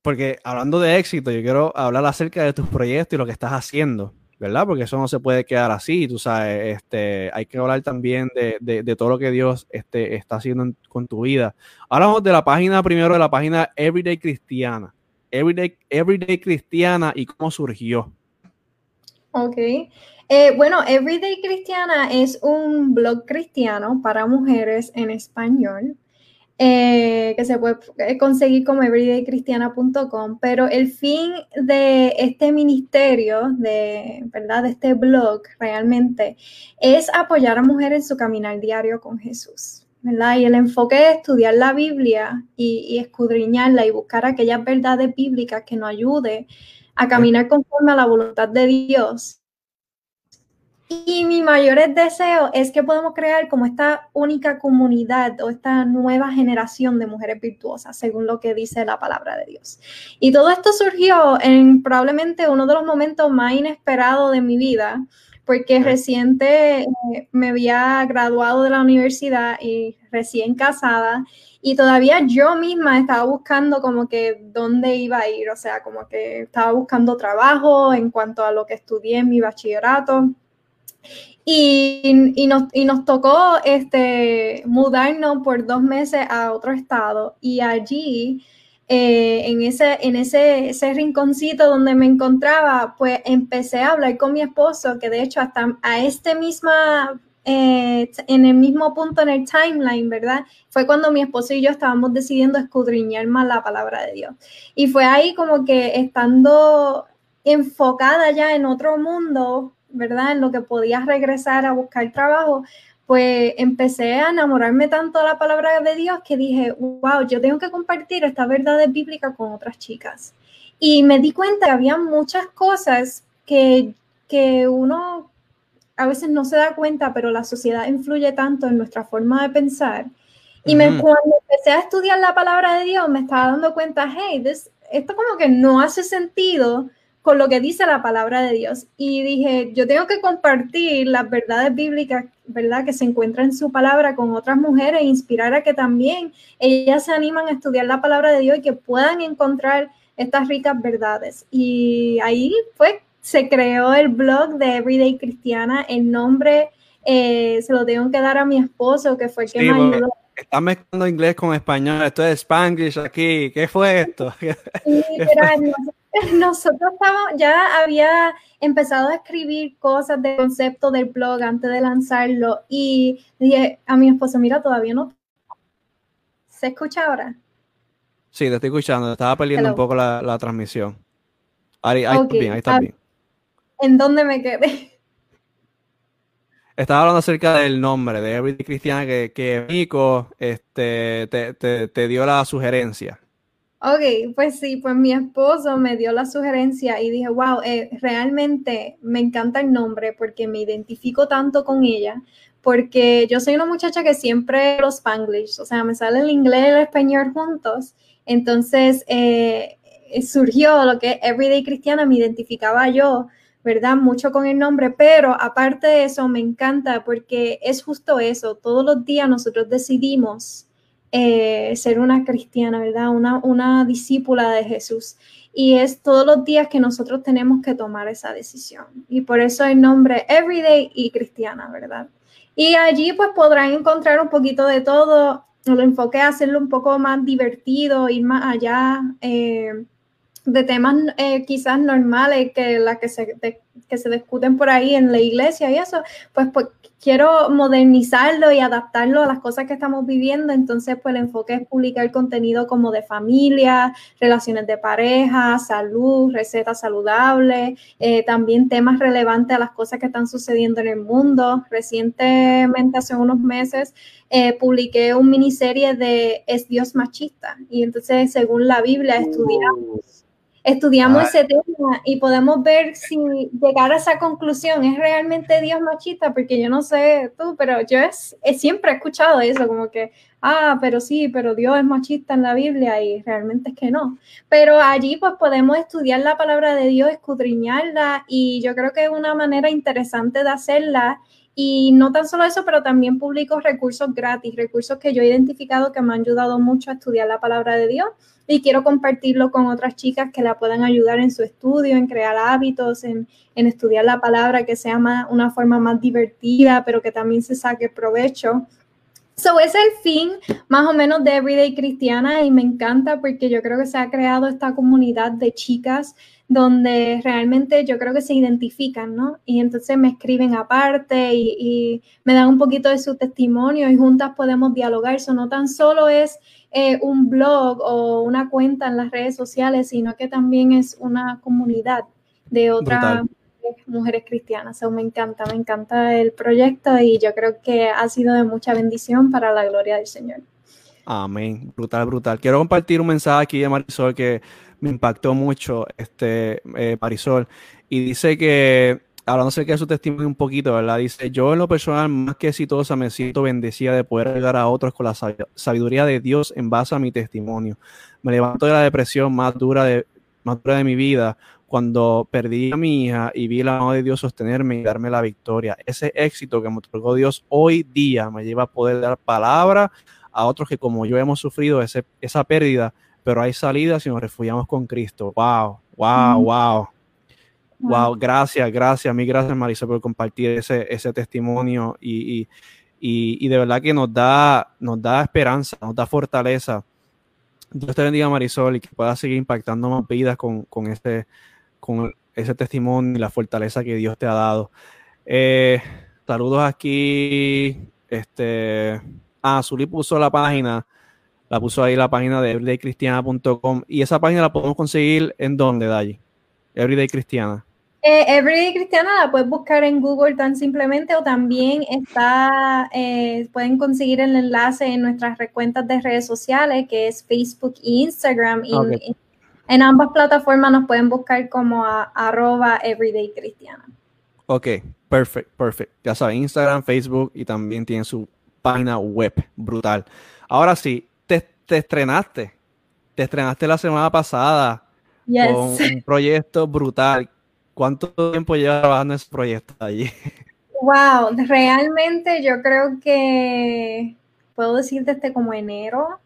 porque hablando de éxito, yo quiero hablar acerca de tus proyectos y lo que estás haciendo, ¿verdad? Porque eso no se puede quedar así, tú sabes, este, hay que hablar también de, todo lo que Dios este, está haciendo con tu vida. Hablamos de la página primero, de la página Everyday Cristiana. Everyday, Everyday Cristiana y cómo surgió. Ok. Eh, bueno, Everyday Cristiana es un blog cristiano para mujeres en español. Eh, que se puede eh, conseguir como everydaycristiana.com, pero el fin de este ministerio, de, ¿verdad? de este blog realmente, es apoyar a mujeres en su caminar diario con Jesús. ¿verdad? Y el enfoque de estudiar la Biblia y, y escudriñarla y buscar aquellas verdades bíblicas que nos ayude a caminar conforme a la voluntad de Dios y mi mayor deseo es que podamos crear como esta única comunidad o esta nueva generación de mujeres virtuosas, según lo que dice la palabra de Dios. Y todo esto surgió en probablemente uno de los momentos más inesperados de mi vida, porque reciente eh, me había graduado de la universidad y recién casada y todavía yo misma estaba buscando como que dónde iba a ir, o sea, como que estaba buscando trabajo en cuanto a lo que estudié en mi bachillerato. Y, nos, tocó este, mudarnos por dos meses a otro estado y allí, eh, en, ese, en ese, ese, rinconcito donde me encontraba, pues empecé a hablar con mi esposo, que de hecho hasta a este misma, eh, en el mismo punto en el timeline, ¿verdad? Fue cuando mi esposo y yo estábamos decidiendo escudriñar más la palabra de Dios. Y fue ahí como que estando enfocada ya en otro mundo, ¿verdad? En lo que podía regresar a buscar trabajo, pues empecé a enamorarme tanto de la palabra de Dios que dije, wow, yo tengo que compartir esta verdad bíblica con otras chicas. Y me di cuenta que había muchas cosas que, que uno a veces no se da cuenta, pero la sociedad influye tanto en nuestra forma de pensar. Y me, cuando empecé a estudiar la palabra de Dios, me estaba dando cuenta, hey, esto como que no hace sentido con lo que dice la palabra de Dios. Y dije, yo tengo que compartir las verdades bíblicas, ¿verdad? Que se encuentran en su palabra con otras mujeres e inspirar a que también ellas se animan a estudiar la palabra de Dios y que puedan encontrar estas ricas verdades. Y ahí fue, se creó el blog de Everyday Cristiana. El nombre eh, se lo tengo que dar a mi esposo, que fue el que me ayudó. Está mezclando inglés con español, esto es Spanglish aquí, ¿qué fue esto? [LAUGHS] Sí, [LAUGHS] nosotros estábamos, ya había empezado a escribir cosas de concepto del blog antes de lanzarlo y dije a mi esposo, mira, todavía no. ¿Se escucha ahora? Sí, te estoy escuchando, estaba perdiendo un poco la, transmisión. Ahí, está bien, ahí está ah, bien. ¿En dónde me quedé? [LAUGHS] Estaba hablando acerca del nombre de Everyday Cristiana que, que Mico este, te, te dio la sugerencia. Ok, pues sí, pues mi esposo me dio la sugerencia y dije, wow, eh, realmente me encanta el nombre porque me identifico tanto con ella, porque yo soy una muchacha que siempre los spanglish, o sea, me sale el inglés y el español juntos, entonces eh, surgió lo que Everyday Cristiana, me identificaba yo, ¿verdad? Mucho con el nombre, pero aparte de eso me encanta porque es justo eso, todos los días nosotros decidimos eh, ser una cristiana, ¿verdad? Una, una discípula de Jesús. Y es todos los días que nosotros tenemos que tomar esa decisión. Y por eso el nombre Everyday y Cristiana, ¿verdad? Y allí pues podrán encontrar un poquito de todo. Lo enfoque a hacerlo un poco más divertido, ir más allá. Eh, de temas eh, quizás normales que las que se, que se discuten por ahí en la iglesia y eso, pues, pues quiero modernizarlo y adaptarlo a las cosas que estamos viviendo. Entonces, pues el enfoque es publicar contenido como de familia, relaciones de pareja, salud, recetas saludables, eh, también temas relevantes a las cosas que están sucediendo en el mundo. Recientemente, hace unos meses, eh, publiqué un miniserie de ¿Es Dios machista? Y entonces, según la Biblia, estudiamos estudiamos ese tema y podemos ver si llegar a esa conclusión es realmente Dios machista, porque yo no sé tú, pero yo es, siempre he escuchado eso, como que, ah, pero sí, pero Dios es machista en la Biblia y realmente es que no. Pero allí pues podemos estudiar la palabra de Dios, escudriñarla y yo creo que es una manera interesante de hacerla. Y no tan solo eso, pero también publico recursos gratis, recursos que yo he identificado que me han ayudado mucho a estudiar la palabra de Dios y quiero compartirlo con otras chicas que la puedan ayudar en su estudio, en crear hábitos, en, estudiar la palabra, que sea más, una forma más divertida, pero que también se saque provecho. So, es el fin más o menos de Everyday Cristiana y me encanta porque yo creo que se ha creado esta comunidad de chicas donde realmente yo creo que se identifican, ¿no? Y entonces me escriben aparte y, y me dan un poquito de su testimonio y juntas podemos dialogar. Eso no tan solo es eh, un blog o una cuenta en las redes sociales, sino que también es una comunidad de otras mujeres cristianas. me encanta, me encanta el proyecto y yo creo que ha sido de mucha bendición para la gloria del Señor. Amén, brutal, brutal. Quiero compartir un mensaje aquí de Marisol que me impactó mucho, este eh, y dice que hablando acerca de su testimonio un poquito, ¿verdad? Dice, yo en lo personal, más que exitosa, me siento bendecida de poder ayudar a otros con la sabiduría de Dios en base a mi testimonio. Me levanto de la depresión más dura de, más dura de mi vida cuando perdí a mi hija y vi la mano de Dios sostenerme y darme la victoria. Ese éxito que me otorgó Dios hoy día me lleva a poder dar palabra a otros que como yo hemos sufrido ese, esa pérdida, pero hay salida si nos refugiamos con Cristo. Wow, wow, wow. Wow, gracias, gracias, mí gracias Marisa por compartir ese, ese testimonio y, de verdad que nos da, nos da esperanza, nos da fortaleza. Dios te bendiga Marisol y que pueda seguir impactando más vidas con, con, ese, con ese testimonio y la fortaleza que Dios te ha dado. Eh, saludos aquí. Este, ah, Zuli puso la página, la puso ahí la página de everydaycristiana.com y esa página la podemos conseguir en dónde, Dayi? Everyday Cristiana. Eh, Everyday Cristiana la puedes buscar en Google tan simplemente o también está, eh, pueden conseguir el enlace en nuestras cuentas de redes sociales que es Facebook e Instagram. Y en, ambas plataformas nos pueden buscar como arroba Everyday Cristiana. Ok, perfecto, perfecto. Ya saben, Instagram, Facebook y también tiene su página web. Brutal. Ahora sí, te, te estrenaste. Te estrenaste la semana pasada con un proyecto brutal. ¿Cuánto tiempo llevas trabajando en ese proyecto allí? Wow, realmente yo creo que puedo decir desde como enero,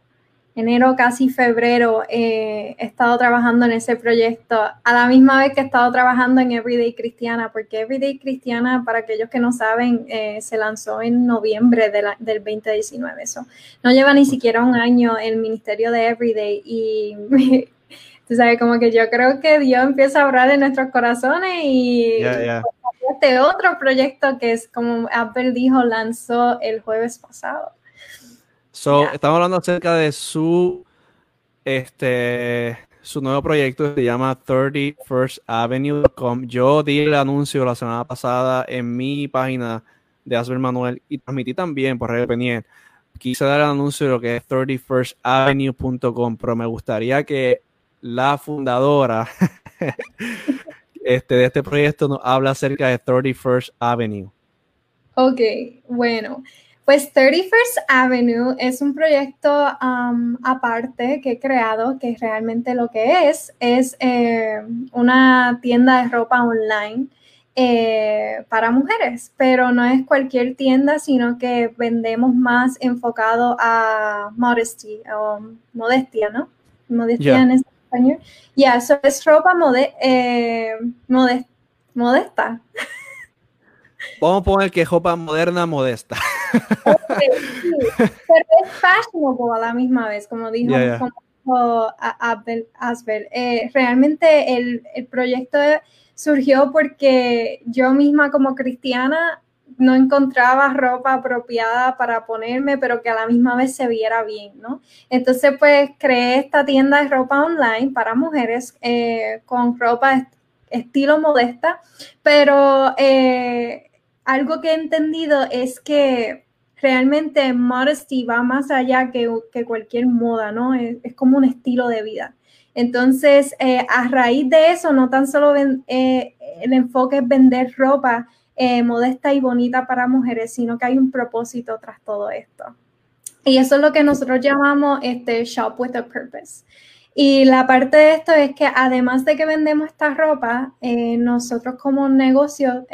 enero casi febrero, eh, he estado trabajando en ese proyecto a la misma vez que he estado trabajando en Everyday Cristiana, porque Everyday Cristiana, para aquellos que no saben, eh, se lanzó en noviembre de del 2019. Eso no lleva ni siquiera un año el ministerio de Everyday y [LAUGHS] Tú sabes, como que yo creo que Dios empieza a obrar en nuestros corazones y este otro proyecto que es como Apple dijo, lanzó el jueves pasado. So, estamos hablando acerca de su este su nuevo proyecto se llama 31st Avenue.com. Yo di el anuncio la semana pasada en mi página de Asber Manuel y transmití también por Radio Peniel quise dar el anuncio de lo que es 31stavenue.com, pero me gustaría que la fundadora [LAUGHS] este, de este proyecto nos habla acerca de 31st Avenue. Ok, bueno, pues 31st Avenue es un proyecto aparte que he creado, que realmente lo que es es eh, una tienda de ropa online eh, para mujeres, pero no es cualquier tienda, sino que vendemos más enfocado a modesty o modestia, ¿no? Modestia en español. Ya, eso es ropa eh, modesta. [LAUGHS] Vamos a poner que ropa moderna modesta. [LAUGHS] Pero es fashionable a la misma vez, como dijo, Abel Asbel. Eh, realmente el, el proyecto surgió porque yo misma como cristiana no encontraba ropa apropiada para ponerme, pero que a la misma vez se viera bien, ¿no? Entonces, pues creé esta tienda de ropa online para mujeres eh, con ropa estilo modesta, pero eh, algo que he entendido es que realmente modesty va más allá que, cualquier moda, ¿no? Es, como un estilo de vida. Entonces, eh, a raíz de eso, no tan solo eh, el enfoque es vender ropa eh, modesta y bonita para mujeres, sino que hay un propósito tras todo esto. Y eso es lo que nosotros llamamos este shop with a purpose. Y la parte de esto es que además de que vendemos esta ropa, nosotros como negocio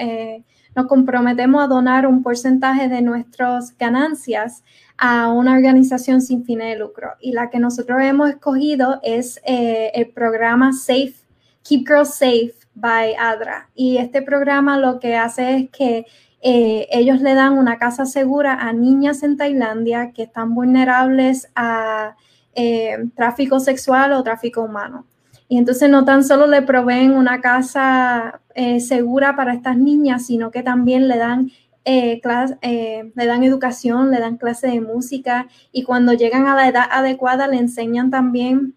nos comprometemos a donar un porcentaje de nuestras ganancias a una organización sin fines de lucro. Y la que nosotros hemos escogido es eh, el programa Safe, Keep Girls Safe by ADRA. Y este programa lo que hace es que eh, ellos le dan una casa segura a niñas en Tailandia que están vulnerables a eh, tráfico sexual o tráfico humano. Y entonces no tan solo le proveen una casa eh, segura para estas niñas, sino que también le dan, eh, eh, le dan educación, le dan clase de música y cuando llegan a la edad adecuada le enseñan también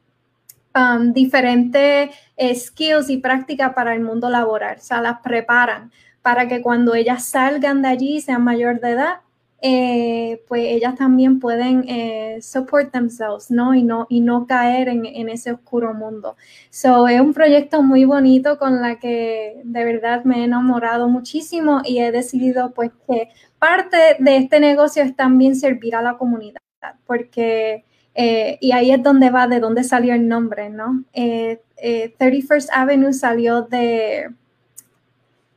um, diferentes skills y prácticas para el mundo laboral. O sea, las preparan para que cuando ellas salgan de allí, sean mayor de edad, eh, pues ellas también pueden eh, support themselves, ¿no? Y no, y no caer en, ese oscuro mundo. So, es un proyecto muy bonito con la que de verdad me he enamorado muchísimo y he decidido pues que parte de este negocio es también servir a la comunidad, porque, eh, y ahí es donde va, de dónde salió el nombre, ¿no? 31st Avenue salió de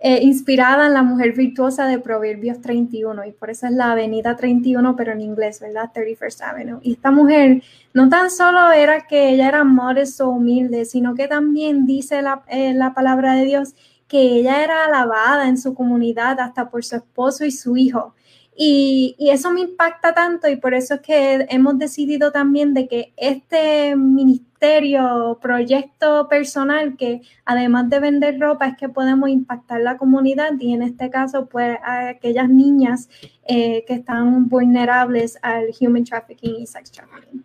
eh, inspirada en la mujer virtuosa de Proverbios 31 y por eso es la Avenida 31, pero en inglés, ¿verdad? 31st Avenue. Y esta mujer no tan solo era que ella era modesta o humilde, sino que también dice la, eh, la palabra de Dios que ella era alabada en su comunidad hasta por su esposo y su hijo. Y, eso me impacta tanto y por eso es que hemos decidido también de que este ministerio, proyecto personal, que además de vender ropa, es que podemos impactar la comunidad y en este caso, pues a aquellas niñas eh, que están vulnerables al human trafficking y sex trafficking.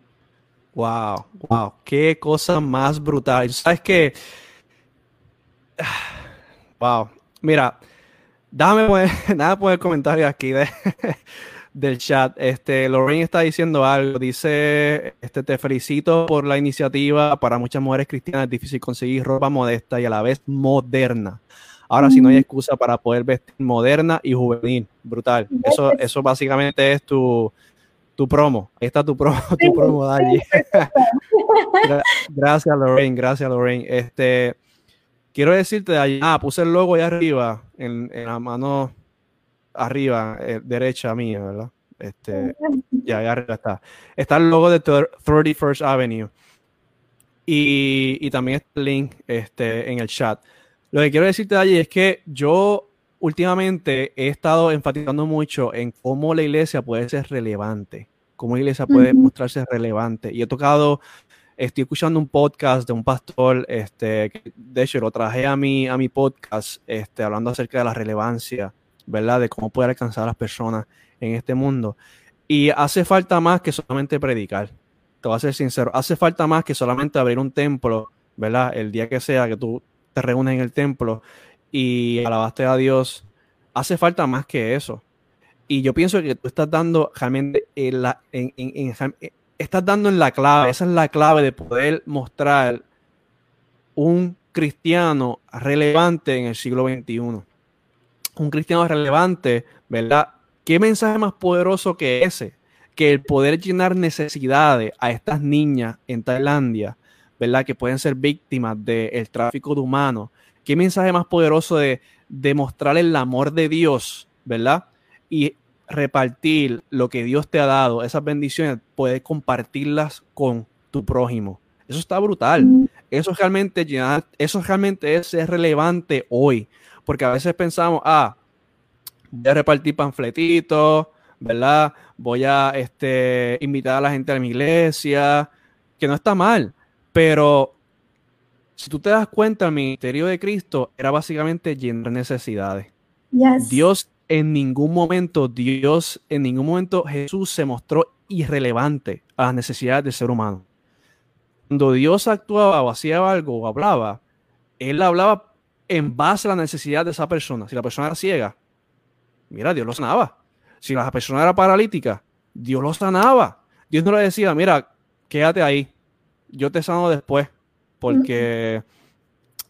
Wow, wow, qué cosa más brutal. ¿Sabes qué? [SIGHS] Wow, mira, Déjame poner, nada [LAUGHS] poner comentarios aquí de, [LAUGHS] del chat. Este, Lorraine está diciendo algo. Dice, este, te felicito por la iniciativa. Para muchas mujeres cristianas es difícil conseguir ropa modesta y a la vez moderna. Ahora sí no hay excusa para poder vestir moderna y juvenil. Brutal. Eso, eso básicamente es tu, tu promo. Ahí está tu [LAUGHS] promo, tu promo, Dali. gracias, Lorraine. Gracias, Lorraine. Este, Quiero decirte, ah, puse el logo ahí arriba, en, la mano arriba, eh, derecha mía, ¿verdad? Este, ya, ahí arriba está. Está el logo de 31st Avenue. Y, y, también está el link este, en el chat. Lo que quiero decirte allí es que yo últimamente he estado enfatizando mucho en cómo la iglesia puede ser relevante, cómo la iglesia puede mostrarse relevante. Y he tocado estoy escuchando un podcast de un pastor, este, de hecho lo traje a mi, a mi podcast, este, hablando acerca de la relevancia, ¿verdad? De cómo poder alcanzar a las personas en este mundo. Y hace falta más que solamente predicar. Te voy a ser sincero, hace falta más que solamente abrir un templo, ¿verdad? El día que sea que tú te reúnes en el templo y alabaste a Dios, hace falta más que eso. Y yo pienso que tú estás dando realmente en la, en, estás dando en la clave, esa es la clave de poder mostrar un cristiano relevante en el siglo XXI. Un cristiano relevante, ¿verdad? ¿Qué mensaje más poderoso que ese? Que el poder llenar necesidades a estas niñas en Tailandia, ¿verdad? Que pueden ser víctimas del tráfico de humanos. ¿Qué mensaje más poderoso de demostrar el amor de Dios, ¿verdad? Y repartir lo que Dios te ha dado, esas bendiciones, puedes compartirlas con tu prójimo. Eso está brutal. Mm. Eso realmente, eso realmente es, relevante hoy. Porque a veces pensamos, ah, voy a repartir panfletitos, ¿verdad? Voy a este, invitar a la gente a mi iglesia, que no está mal. Pero si tú te das cuenta, el ministerio de Cristo era básicamente llenar necesidades. Dios en ningún momento, Dios, en ningún momento Jesús se mostró irrelevante a las necesidades del ser humano. Cuando Dios actuaba o hacía algo o hablaba, Él hablaba en base a la necesidad de esa persona. Si la persona era ciega, mira, Dios lo sanaba. Si la persona era paralítica, Dios lo sanaba. Dios no le decía, mira, quédate ahí, yo te sano después, porque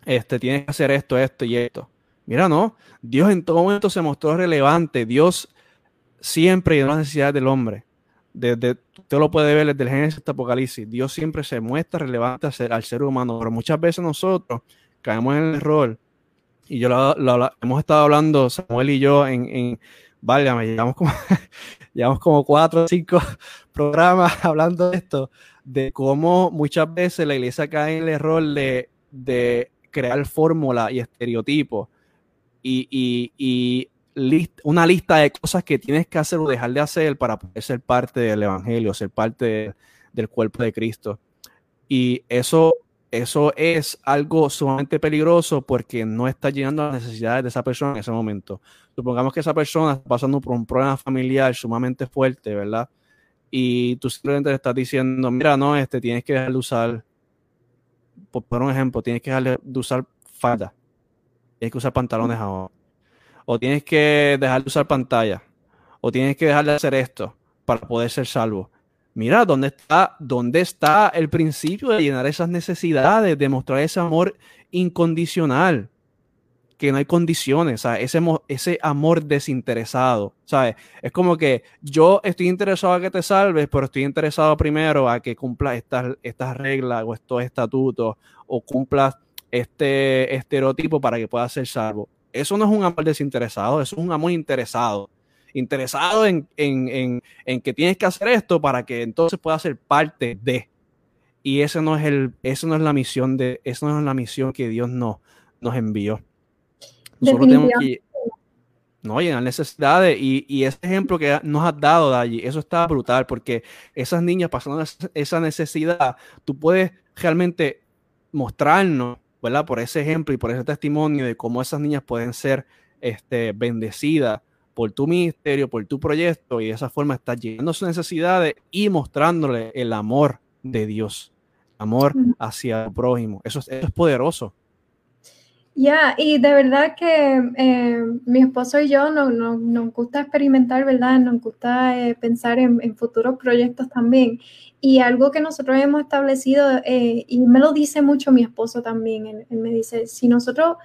este, tienes que hacer esto, esto y esto. Mira, no. Dios en todo momento se mostró relevante. Dios siempre llenó las necesidades del hombre. Desde, usted lo puede ver desde el Génesis hasta Apocalipsis. Dios siempre se muestra relevante al ser, humano. Pero muchas veces nosotros caemos en el error. Y yo lo, hemos estado hablando, Samuel y yo, en, en válgame, llevamos como, [LAUGHS] llevamos como cuatro o cinco [LAUGHS] programas [LAUGHS] hablando de esto, de cómo muchas veces la iglesia cae en el error de, de crear fórmula y estereotipos y, una lista de cosas que tienes que hacer o dejar de hacer para poder ser parte del Evangelio, ser parte del cuerpo de Cristo. Y eso, eso es algo sumamente peligroso porque no está llenando las necesidades de esa persona en ese momento. Supongamos que esa persona está pasando por un problema familiar sumamente fuerte, ¿verdad? Y tú simplemente le estás diciendo, mira, no, este, tienes que dejar de usar, por, por un ejemplo, tienes que dejar de usar falda tienes que usar pantalones ahora. O tienes que dejar de usar pantalla. O tienes que dejar de hacer esto para poder ser salvo. Mira, ¿dónde está, dónde está el principio de llenar esas necesidades, de mostrar ese amor incondicional? Que no hay condiciones, ¿sabes? Ese, ese amor desinteresado, ¿sabes? Es como que yo estoy interesado a que te salves, pero estoy interesado primero a que cumplas estas, estas reglas o estos estatutos o cumplas este estereotipo para que pueda ser salvo. Eso no es un amor desinteresado, eso es un amor interesado. Interesado en, que tienes que hacer esto para que entonces pueda ser parte de. Y ese no es el, eso no es la misión de, eso no es la misión que Dios nos, nos envió. Nosotros tenemos que no llenar necesidades. Y, y, ese ejemplo que nos has dado de allí, eso está brutal, porque esas niñas pasando esa necesidad, tú puedes realmente mostrarnos por ese ejemplo y por ese testimonio de cómo esas niñas pueden ser este, bendecidas por tu ministerio, por tu proyecto, y de esa forma estás llenando sus necesidades y mostrándole el amor de Dios, amor hacia el prójimo. Eso, es poderoso. Ya, y de verdad que eh, mi esposo y yo no, nos gusta experimentar, ¿verdad? Nos gusta eh, pensar en, futuros proyectos también. Y algo que nosotros hemos establecido, eh, y me lo dice mucho mi esposo también, él, me dice, si nosotros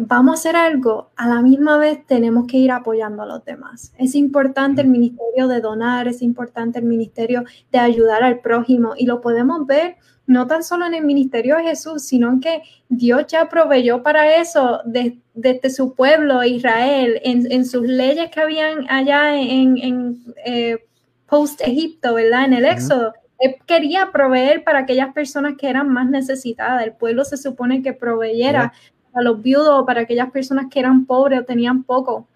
vamos a hacer algo, a la misma vez tenemos que ir apoyando a los demás. Es importante el ministerio de donar, es importante el ministerio de ayudar al prójimo, y lo podemos ver no tan solo en el ministerio de Jesús, sino que Dios ya proveyó para eso desde su pueblo Israel, en, sus leyes que habían allá en, eh, post-Egipto, ¿verdad? En el Éxodo. Él quería proveer para aquellas personas que eran más necesitadas. El pueblo se supone que proveyera a los viudos, para aquellas personas que eran pobres o tenían poco.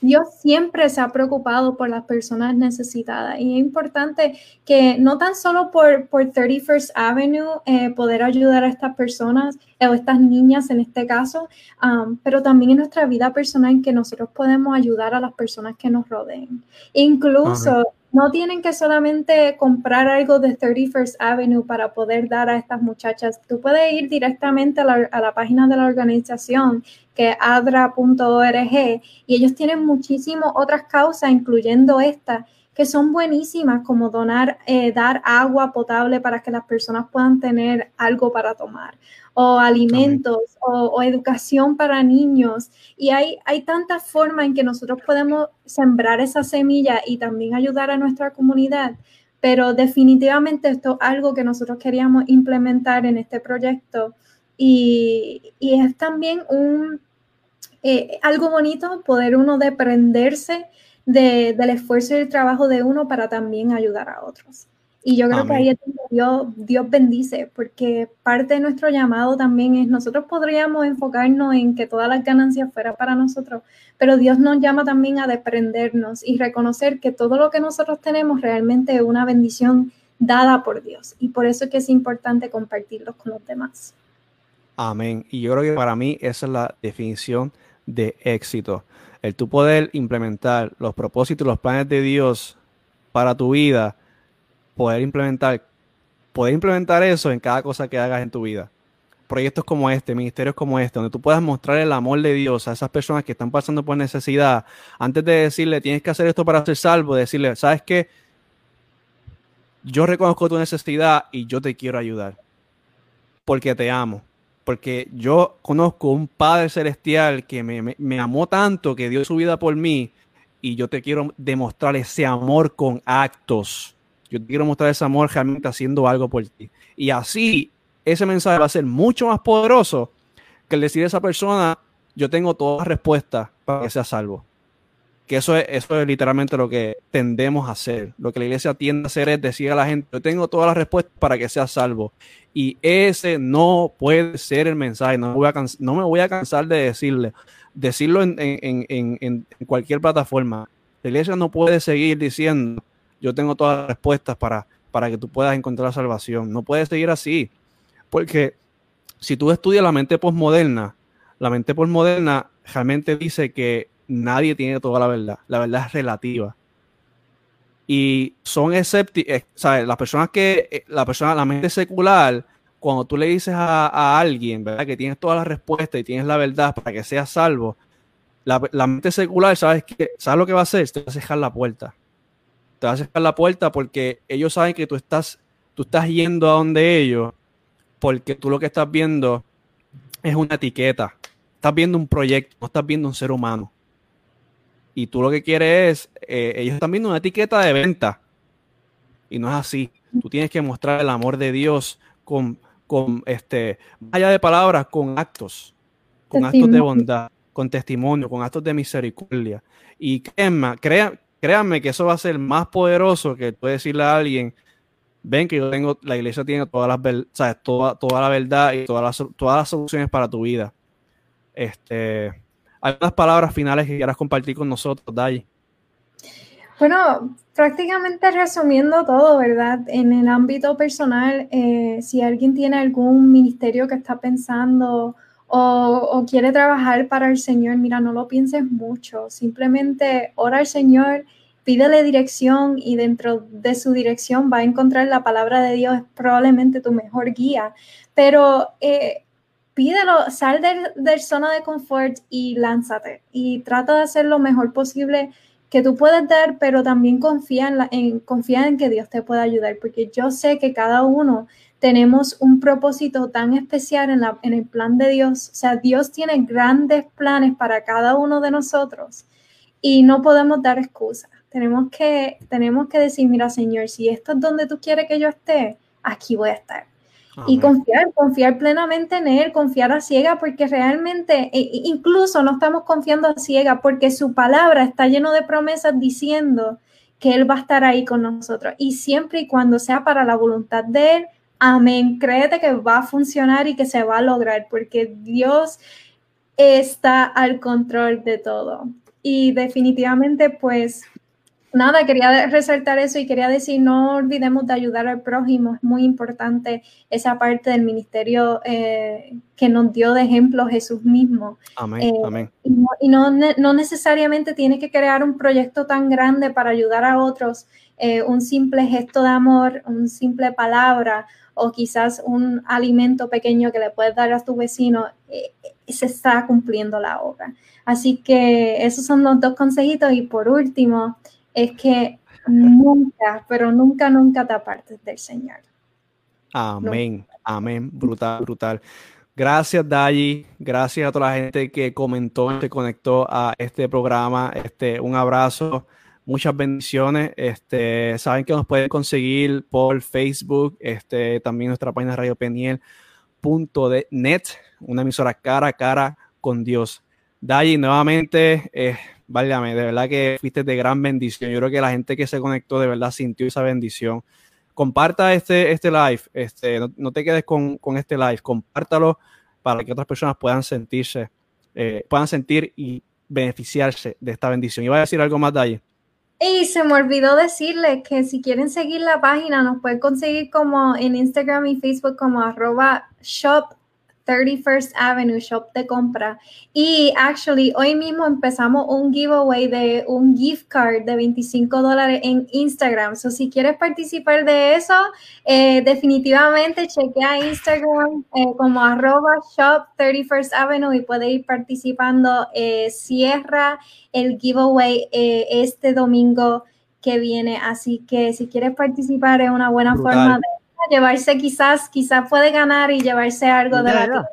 Dios siempre se ha preocupado por las personas necesitadas y es importante que no tan solo por, por 31st Avenue eh, poder ayudar a estas personas eh, o estas niñas en este caso, um, pero también en nuestra vida personal que nosotros podemos ayudar a las personas que nos rodeen. Incluso no tienen que solamente comprar algo de 31st Avenue para poder dar a estas muchachas. Tú puedes ir directamente a la, página de la organización, que es adra.org, y ellos tienen muchísimas otras causas, incluyendo esta, que son buenísimas, como donar, eh, dar agua potable para que las personas puedan tener algo para tomar, o alimentos, o, educación para niños. Y hay, hay tantas formas en que nosotros podemos sembrar esa semilla y también ayudar a nuestra comunidad. Pero definitivamente esto es algo que nosotros queríamos implementar en este proyecto. Y, es también un, eh, algo bonito poder uno deprenderse del esfuerzo y el trabajo de uno para también ayudar a otros. Y yo creo que ahí es donde Dios, Dios bendice, porque parte de nuestro llamado también es, nosotros podríamos enfocarnos en que todas las ganancias fueran para nosotros, pero Dios nos llama también a desprendernos y reconocer que todo lo que nosotros tenemos realmente es una bendición dada por Dios. Y por eso es que es importante compartirlos con los demás. Amén. Y yo creo que para mí esa es la definición de éxito el tú poder implementar los propósitos, los planes de Dios para tu vida, poder implementar, poder implementar eso en cada cosa que hagas en tu vida. Proyectos como este, ministerios como este, donde tú puedas mostrar el amor de Dios a esas personas que están pasando por necesidad, antes de decirle, tienes que hacer esto para ser salvo, decirle, ¿sabes qué? Yo reconozco tu necesidad y yo te quiero ayudar, porque te amo porque yo conozco un Padre Celestial que me, amó tanto, que dio su vida por mí, y yo te quiero demostrar ese amor con actos. Yo te quiero mostrar ese amor realmente haciendo algo por ti. Y así ese mensaje va a ser mucho más poderoso que el decir a esa persona, yo tengo todas las respuestas para que sea salvo. Que eso es, eso es literalmente lo que tendemos a hacer. Lo que la iglesia tiende a hacer es decir a la gente, yo tengo todas las respuestas para que sea salvo. Y ese no puede ser el mensaje. No, voy a no me voy a cansar de decirle, decirlo en, en, en, cualquier plataforma. La iglesia no puede seguir diciendo, yo tengo todas las respuestas para, para que tú puedas encontrar salvación. No puede seguir así. Porque si tú estudias la mente postmoderna, la mente postmoderna realmente dice que nadie tiene toda la verdad. La verdad es relativa. Y son escépticos, eh, ¿sabes? Las personas que, eh, la persona, la mente secular, cuando tú le dices a, alguien, ¿verdad? Que tienes todas las respuestas y tienes la verdad para que seas salvo, la, mente secular, ¿sabes qué? ¿Sabes lo que va a hacer? Te va a cerrar la puerta. Te va a cerrar la puerta porque ellos saben que tú estás, tú estás yendo a donde ellos, porque tú lo que estás viendo es una etiqueta. Estás viendo un proyecto, no estás viendo un ser humano y tú lo que quieres es, eh, ellos están viendo una etiqueta de venta y no es así. Tú tienes que mostrar el amor de Dios con, con este, allá de palabras, con actos, con actos de bondad, con testimonio, con actos de misericordia. Y créanme, créanme que eso va a ser más poderoso que tú decirle a alguien, ven que yo tengo, la iglesia tiene todas las, sabes, toda, toda la verdad y todas las, todas las soluciones para tu vida. Este, ¿Algunas palabras finales que quieras compartir con nosotros, Dai? Bueno, prácticamente resumiendo todo, ¿verdad? En el ámbito personal, eh, si alguien tiene algún ministerio que está pensando o, quiere trabajar para el Señor, mira, no lo pienses mucho, simplemente ora al Señor, pídele dirección y dentro de su dirección va a encontrar la palabra de Dios, es probablemente tu mejor guía. Pero eh, pídelo, sal del, zona de confort y lánzate y trata de hacer lo mejor posible que tú puedes dar, pero también confía en, en, confía en que Dios te pueda ayudar, porque yo sé que cada uno tenemos un propósito tan especial en, la, en el plan de Dios. O sea, Dios tiene grandes planes para cada uno de nosotros y no podemos dar excusas. Tenemos que, tenemos que decir, mira, Señor, si esto es donde tú quieres que yo esté, aquí voy a estar. Y confiar, confiar plenamente en Él, confiar a ciega, porque realmente, e, e, incluso no estamos confiando a ciega, porque su palabra está lleno de promesas diciendo que Él va a estar ahí con nosotros. Y siempre y cuando sea para la voluntad de Él, amén. Créete que va a funcionar y que se va a lograr, porque Dios está al control de todo. Y definitivamente, pues, nada, quería resaltar eso y quería decir, no olvidemos de ayudar al prójimo, es muy importante esa parte del ministerio eh, que nos dio de ejemplo Jesús mismo. Amén, eh, amén. Y, no, no, necesariamente tiene que crear un proyecto tan grande para ayudar a otros, eh, un simple gesto de amor, un simple palabra o quizás un alimento pequeño que le puedes dar a tu vecino, se está cumpliendo la obra. Así que esos son los dos consejitos y por último, es que nunca, pero nunca, nunca te apartes del Señor. Amén, amén, brutal, brutal. Gracias, Dayi. Gracias a toda la gente que comentó, se conectó a este programa. Este, un abrazo, muchas bendiciones. Este, saben que nos pueden conseguir por Facebook, este, también nuestra página radiopeniel.net, una emisora cara a cara con Dios. Dayi, nuevamente, eh, válgame, de verdad que fuiste de gran bendición. Yo creo que la gente que se conectó de verdad sintió esa bendición. Comparta este, este live, este, no, te quedes con, este live, compártalo para que otras personas puedan sentirse, eh, puedan sentir y beneficiarse de esta bendición. Iba a decir algo más allí. Y se me olvidó decirles que si quieren seguir la página, nos pueden conseguir como en Instagram y Facebook como arroba shop 31st Avenue Shop de compra. Y actually, hoy mismo empezamos un giveaway de un gift card de 25 dólares en Instagram. So, si quieres participar de eso, eh, definitivamente chequea Instagram eh, como arroba shop 31st Avenue y puede ir participando. Eh, cierra el giveaway este domingo que viene. Así que si quieres participar es una buena forma de llevarse quizás, quizás puede ganar y llevarse algo de la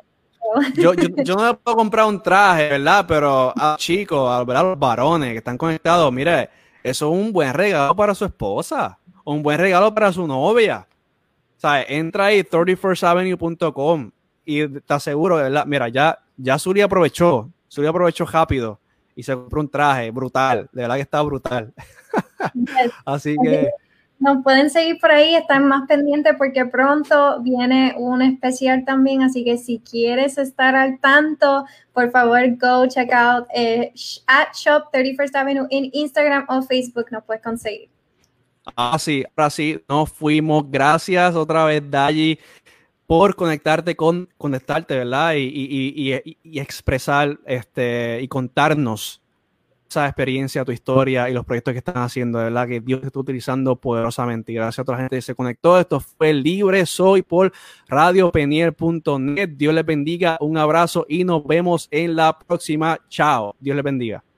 yo, yo, no puedo comprar un traje, ¿verdad? Pero a chicos, a, los varones que están conectados, mire, eso es un buen regalo para su esposa, un buen regalo para su novia. O sea, entra ahí 31stavenue.com y te aseguro, ¿verdad? Mira, ya, ya Suri aprovechó, Suri aprovechó rápido y se compró un traje brutal, de verdad que está brutal. [LAUGHS] Así que nos pueden seguir por ahí, están más pendientes porque pronto viene un especial también, así que si quieres estar al tanto, por favor, go check out eh, at Shop 31st Avenue en Instagram o Facebook, nos puedes conseguir. Ah, sí, ahora sí, nos fuimos. Gracias otra vez, Dayi, por conectarte con, conectarte, ¿verdad? Y, y, y, y expresar este, y contarnos esa experiencia, tu historia y los proyectos que están haciendo. De verdad que Dios te está utilizando poderosamente. Gracias a toda la gente que se conectó. Esto fue Libre Soy por radiopeniel.net. Dios les bendiga. Un abrazo y nos vemos en la próxima. Chao. Dios les bendiga.